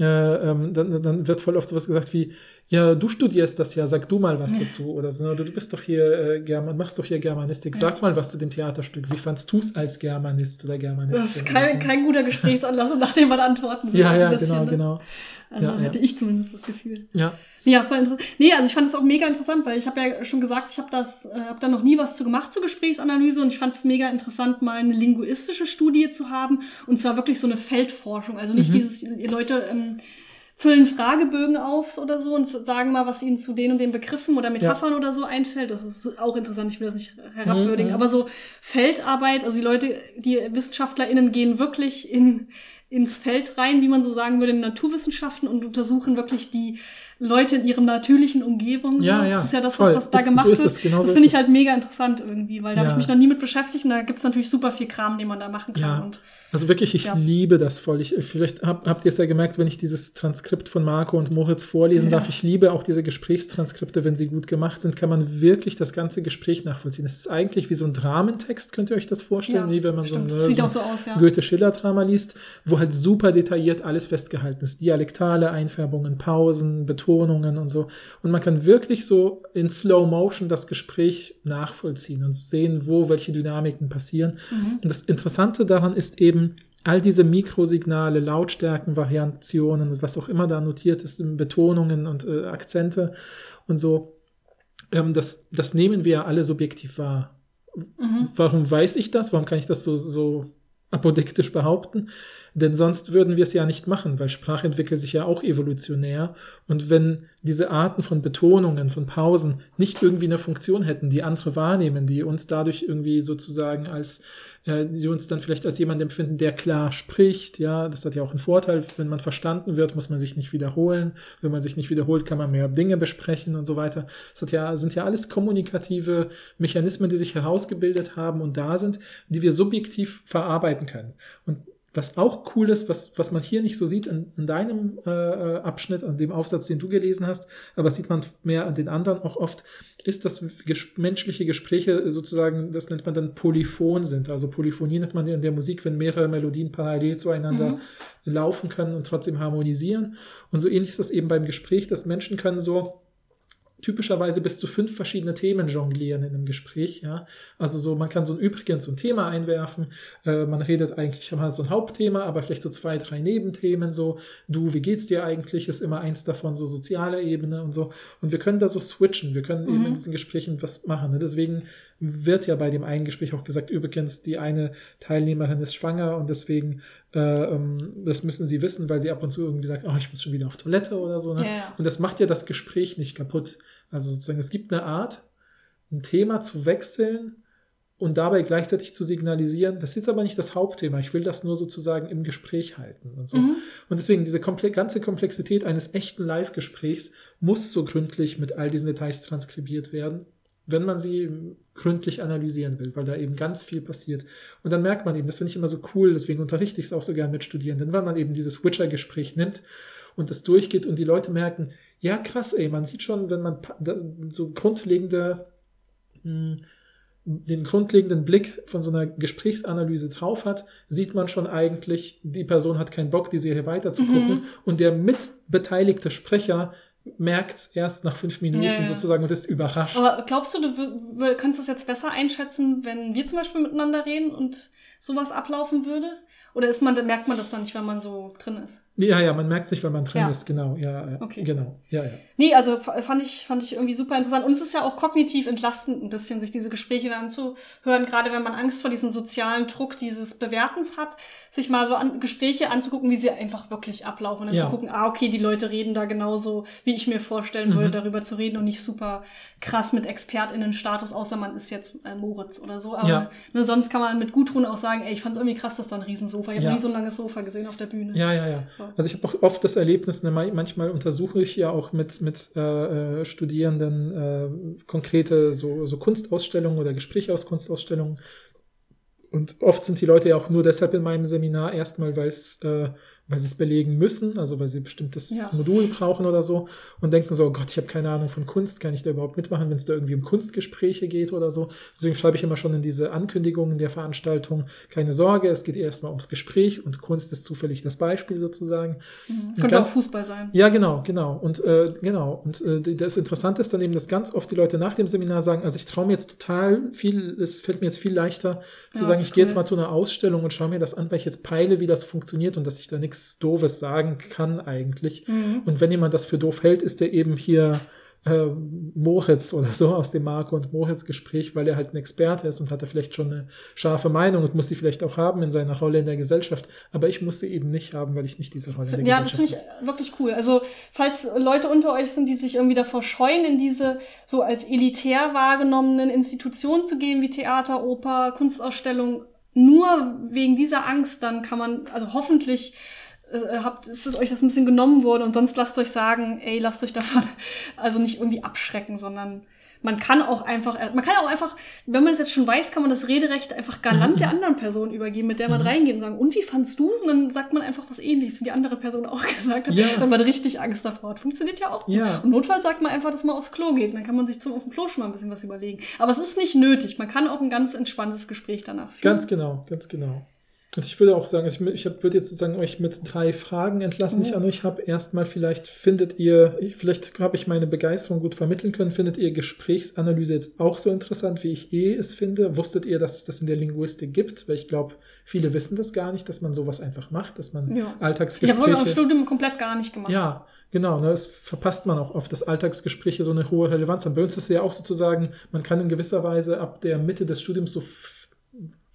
äh, ähm, dann, dann wird voll oft sowas gesagt wie, ja, du studierst das ja, sag du mal was dazu. Oder so, du, du bist doch hier äh, German, machst doch hier Germanistik, sag mal was zu dem Theaterstück. Wie fandst du es als Germanist oder Germanistin? Das ist kein, so? kein guter Gesprächsanlass, nachdem man antworten will. Ja, ja, bisschen, genau, ne? genau. Also Ja, ja. hätte ich zumindest das Gefühl. Ja, Ja, voll interessant. Nee, also ich fand das auch mega interessant, weil ich habe ja schon gesagt, ich habe das, äh, habe da noch nie was zu gemacht zur Gesprächsanalyse und ich fand es mega interessant, mal eine linguistische Studie zu haben und zwar wirklich so eine Feldforschung, also nicht Mhm. dieses die Leute ähm, füllen Fragebögen auf oder so und sagen mal, was ihnen zu den und den Begriffen oder Metaphern oder so einfällt. Das ist auch interessant, ich will das nicht herabwürdigen, Mhm. aber so Feldarbeit, also die Leute, die WissenschaftlerInnen gehen wirklich in, ins Feld rein, wie man so sagen würde, in Naturwissenschaften und untersuchen wirklich die Leute in ihrem natürlichen Umgebung. Ja, so. ja, Das ist ja das, was das da Ist- gemacht so ist wird. es, genau das so finde ich es. halt mega interessant irgendwie, weil da habe Ja. ich mich noch nie mit beschäftigt und da gibt's natürlich super viel Kram, den man da machen kann. Ja. Und Also wirklich, ich Ja. liebe das voll. Ich, vielleicht hab, habt ihr es ja gemerkt, wenn ich dieses Transkript von Marco und Moritz vorlesen Ja. darf. Ich liebe auch diese Gesprächstranskripte, wenn sie gut gemacht sind, kann man wirklich das ganze Gespräch nachvollziehen. Es ist eigentlich wie so ein Dramentext, könnt ihr euch das vorstellen, Ja, wie wenn man stimmt. so ein, sieht so so aus. Goethe-Schiller-Drama liest, wo halt super detailliert alles festgehalten ist. Dialektale Einfärbungen, Pausen, Betonungen und so. Und man kann wirklich so in Slow Motion das Gespräch nachvollziehen und sehen, wo welche Dynamiken passieren. Mhm. Und das Interessante daran ist eben, all diese Mikrosignale, Lautstärken, Variationen und was auch immer da notiert ist, Betonungen und äh, Akzente und so, ähm, das, das nehmen wir ja alle subjektiv wahr. Mhm. Warum weiß ich das? Warum kann ich das so, so apodiktisch behaupten? Denn sonst würden wir es ja nicht machen, weil Sprache entwickelt sich ja auch evolutionär. Und wenn diese Arten von Betonungen, von Pausen nicht irgendwie eine Funktion hätten, die andere wahrnehmen, die uns dadurch irgendwie sozusagen als, äh, die uns dann vielleicht als jemand empfinden, der klar spricht, ja, das hat ja auch einen Vorteil, wenn man verstanden wird, muss man sich nicht wiederholen. Wenn man sich nicht wiederholt, kann man mehr Dinge besprechen und so weiter. Das hat ja, sind ja alles kommunikative Mechanismen, die sich herausgebildet haben und da sind, die wir subjektiv verarbeiten können. Und was auch cool ist, was, was man hier nicht so sieht in, in deinem äh, äh, Abschnitt, an dem Aufsatz, den du gelesen hast, aber sieht man mehr an den anderen auch oft, ist, dass ges menschliche Gespräche sozusagen, das nennt man dann Polyphon sind. Also Polyphonie nennt man in der Musik, wenn mehrere Melodien parallel zueinander Mhm. laufen können und trotzdem harmonisieren. Und so ähnlich ist das eben beim Gespräch, dass Menschen können so typischerweise bis zu fünf verschiedene Themen jonglieren in einem Gespräch, ja. Also so, man kann so ein übrigens so ein Thema einwerfen, äh, man redet eigentlich, man hat so ein Hauptthema, aber vielleicht so zwei, drei Nebenthemen, so, du, wie geht's dir eigentlich, ist immer eins davon, so soziale Ebene und so. Und wir können da so switchen, wir können eben Mhm. in diesen Gesprächen was machen. Ne? Deswegen wird ja bei dem einen Gespräch auch gesagt, übrigens, die eine Teilnehmerin ist schwanger und deswegen, äh, ähm, das müssen sie wissen, weil sie ab und zu irgendwie sagt, oh, ich muss schon wieder auf Toilette oder so. Ne? Ja, ja. Und das macht ja das Gespräch nicht kaputt. Also sozusagen, es gibt eine Art, ein Thema zu wechseln und dabei gleichzeitig zu signalisieren, das ist jetzt aber nicht das Hauptthema, ich will das nur sozusagen im Gespräch halten und so. Mhm. Und deswegen diese komple ganze Komplexität eines echten Live-Gesprächs muss so gründlich mit all diesen Details transkribiert werden, wenn man sie gründlich analysieren will, weil da eben ganz viel passiert. Und dann merkt man eben, das finde ich immer so cool, deswegen unterrichte ich es auch so gern mit Studierenden, wenn man eben dieses Witcher-Gespräch nimmt und das durchgeht und die Leute merken, ja krass, ey, man sieht schon, wenn man so grundlegende mh, den grundlegenden Blick von so einer Gesprächsanalyse drauf hat, sieht man schon eigentlich, die Person hat keinen Bock, die Serie weiterzugucken. Mhm. Und der mitbeteiligte Sprecher merkt es erst nach fünf Minuten Ja, ja. sozusagen und ist überrascht. Aber glaubst du, du könntest das jetzt besser einschätzen, wenn wir zum Beispiel miteinander reden und sowas ablaufen würde? Oder ist man, merkt man das dann nicht, wenn man so drin ist? Ja, ja, man merkt es nicht, wenn man drin Ja. ist, genau. Ja, ja, Okay. genau. Ja, ja. Nee, also fand ich, fand ich irgendwie super interessant. Und es ist ja auch kognitiv entlastend, ein bisschen sich diese Gespräche dann anzuhören, gerade wenn man Angst vor diesem sozialen Druck dieses Bewertens hat, sich mal so an, Gespräche anzugucken, wie sie einfach wirklich ablaufen. Und dann Ja. zu gucken, ah, okay, die Leute reden da genauso, wie ich mir vorstellen Mhm. würde, darüber zu reden und nicht super krass mit ExpertInnen-Status, außer man ist jetzt äh, Moritz oder so. Aber Ja. ne, sonst kann man mit Gudrun auch sagen, ey, ich fand's irgendwie krass, dass da ein Riesensofa. Ich habe Ja. nie so ein langes Sofa gesehen auf der Bühne. Ja, ja, ja. So. Also ich habe auch oft das Erlebnis, ne, manchmal untersuche ich ja auch mit, mit äh, Studierenden äh, konkrete so, so Kunstausstellungen oder Gespräche aus Kunstausstellungen. Und oft sind die Leute ja auch nur deshalb in meinem Seminar erstmal, weil es äh, weil sie es belegen müssen, also weil sie bestimmtes ja. Modul brauchen oder so und denken so, oh Gott, ich habe keine Ahnung von Kunst, kann ich da überhaupt mitmachen, wenn es da irgendwie um Kunstgespräche geht oder so. Deswegen schreibe ich immer schon in diese Ankündigungen der Veranstaltung, keine Sorge, es geht erstmal ums Gespräch und Kunst ist zufällig das Beispiel sozusagen. Mhm. Könnte ganz, auch Fußball sein. Ja, genau, genau. Und äh, genau. Und äh, das Interessante ist dann eben, dass ganz oft die Leute nach dem Seminar sagen, also ich traue mir jetzt total viel, es fällt mir jetzt viel leichter zu ja, sagen, ich cool. gehe jetzt mal zu einer Ausstellung und schaue mir das an, weil ich jetzt peile, wie das funktioniert und dass ich da nichts nichts Doofes sagen kann eigentlich. Mhm. Und wenn jemand das für doof hält, ist er eben hier äh, Moritz oder so aus dem Marco und Moritz Gespräch, weil er halt ein Experte ist und hat er vielleicht schon eine scharfe Meinung und muss die vielleicht auch haben in seiner Rolle in der Gesellschaft. Aber ich muss sie eben nicht haben, weil ich nicht diese Rolle in der ja, Gesellschaft habe. Ja, das finde ich wirklich cool. Also, falls Leute unter euch sind, die sich irgendwie davor scheuen, in diese so als elitär wahrgenommenen Institutionen zu gehen, wie Theater, Oper, Kunstausstellung, nur wegen dieser Angst, dann kann man, also hoffentlich äh, habt, ist es euch das ein bisschen genommen worden und sonst lasst euch sagen, ey, lasst euch davon also nicht irgendwie abschrecken, sondern man kann auch einfach, man kann auch einfach, wenn man es jetzt schon weiß, kann man das Rederecht einfach galant der anderen Person übergeben, mit der man mhm. reingeht und sagen, und wie fandst du es? Und dann sagt man einfach was ähnliches, wie die andere Person auch gesagt hat. Ja. Dann man richtig Angst davor hat. Funktioniert ja auch. Ja. Und notfalls sagt man einfach, dass man aufs Klo geht. Und dann kann man sich zum auf dem Klo schon mal ein bisschen was überlegen. Aber es ist nicht nötig. Man kann auch ein ganz entspanntes Gespräch danach führen. Ganz genau, ganz genau. Und ich würde auch sagen, also ich, ich würde jetzt sozusagen euch mit drei Fragen entlassen, die ich an euch habe. Erstmal vielleicht findet ihr, vielleicht habe ich meine Begeisterung gut vermitteln können, findet ihr Gesprächsanalyse jetzt auch so interessant, wie ich eh es finde? Wusstet ihr, dass es das in der Linguistik gibt? Weil ich glaube, viele wissen das gar nicht, dass man sowas einfach macht, dass man ja. Alltagsgespräche... Ich habe das Studium komplett gar nicht gemacht. Ja, Genau, ne, das verpasst man auch oft, dass Alltagsgespräche so eine hohe Relevanz haben. Bei uns ist es ja auch sozusagen, man kann in gewisser Weise ab der Mitte des Studiums so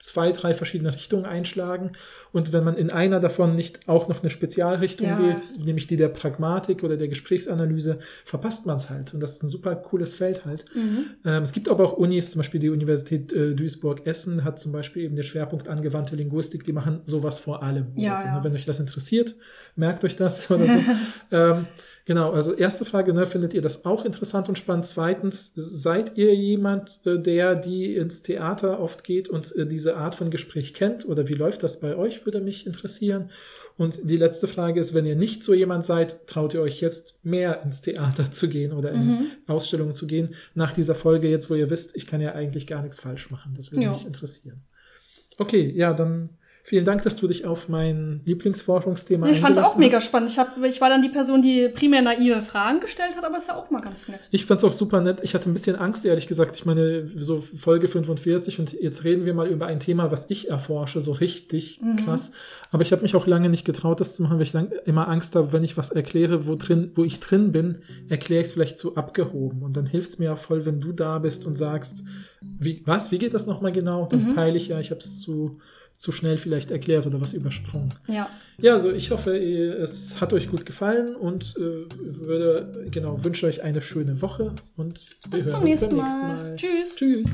zwei, drei verschiedene Richtungen einschlagen. Und wenn man in einer davon nicht auch noch eine Spezialrichtung ja. wählt, nämlich die der Pragmatik oder der Gesprächsanalyse, verpasst man es halt. Und das ist ein super cooles Feld halt. Mhm. Ähm, es gibt aber auch Unis, zum Beispiel die Universität äh, Duisburg-Essen hat zum Beispiel eben den Schwerpunkt angewandte Linguistik, die machen sowas vor allem. Ja, also, ja. Wenn euch das interessiert, merkt euch das oder so. ähm, Genau, also erste Frage, ne, findet ihr das auch interessant und spannend? Zweitens, seid ihr jemand, äh, der die ins Theater oft geht und äh, diese Art von Gespräch kennt? Oder wie läuft das bei euch, würde mich interessieren. Und die letzte Frage ist, wenn ihr nicht so jemand seid, traut ihr euch jetzt mehr ins Theater zu gehen oder in mhm. Ausstellungen zu gehen? Nach dieser Folge jetzt, wo ihr wisst, ich kann ja eigentlich gar nichts falsch machen. Das würde ja. mich interessieren. Okay, ja, dann Vielen Dank, dass du dich auf mein Lieblingsforschungsthema Ich fand es auch mega spannend. Ich, hab, ich war dann die Person, die primär naive Fragen gestellt hat, aber ist ja auch mal ganz nett. Ich fand es auch super nett. Ich hatte ein bisschen Angst, ehrlich gesagt. Ich meine, so Folge 45 und jetzt reden wir mal über ein Thema, was ich erforsche, so richtig mhm. krass. Aber ich habe mich auch lange nicht getraut, das zu machen, weil ich lang, immer Angst habe, wenn ich was erkläre, wo, drin, wo ich drin bin, erkläre ich es vielleicht zu abgehoben. Und dann hilft es mir ja voll, wenn du da bist und sagst, wie, was, wie geht das nochmal genau? Dann mhm. peile ich ja, ich habe es zu zu schnell vielleicht erklärt oder was übersprungen. Ja. Ja, also ich hoffe, es hat euch gut gefallen und äh, würde genau wünsche euch eine schöne Woche und Bis zum beim nächsten Mal. Mal. Tschüss. Tschüss.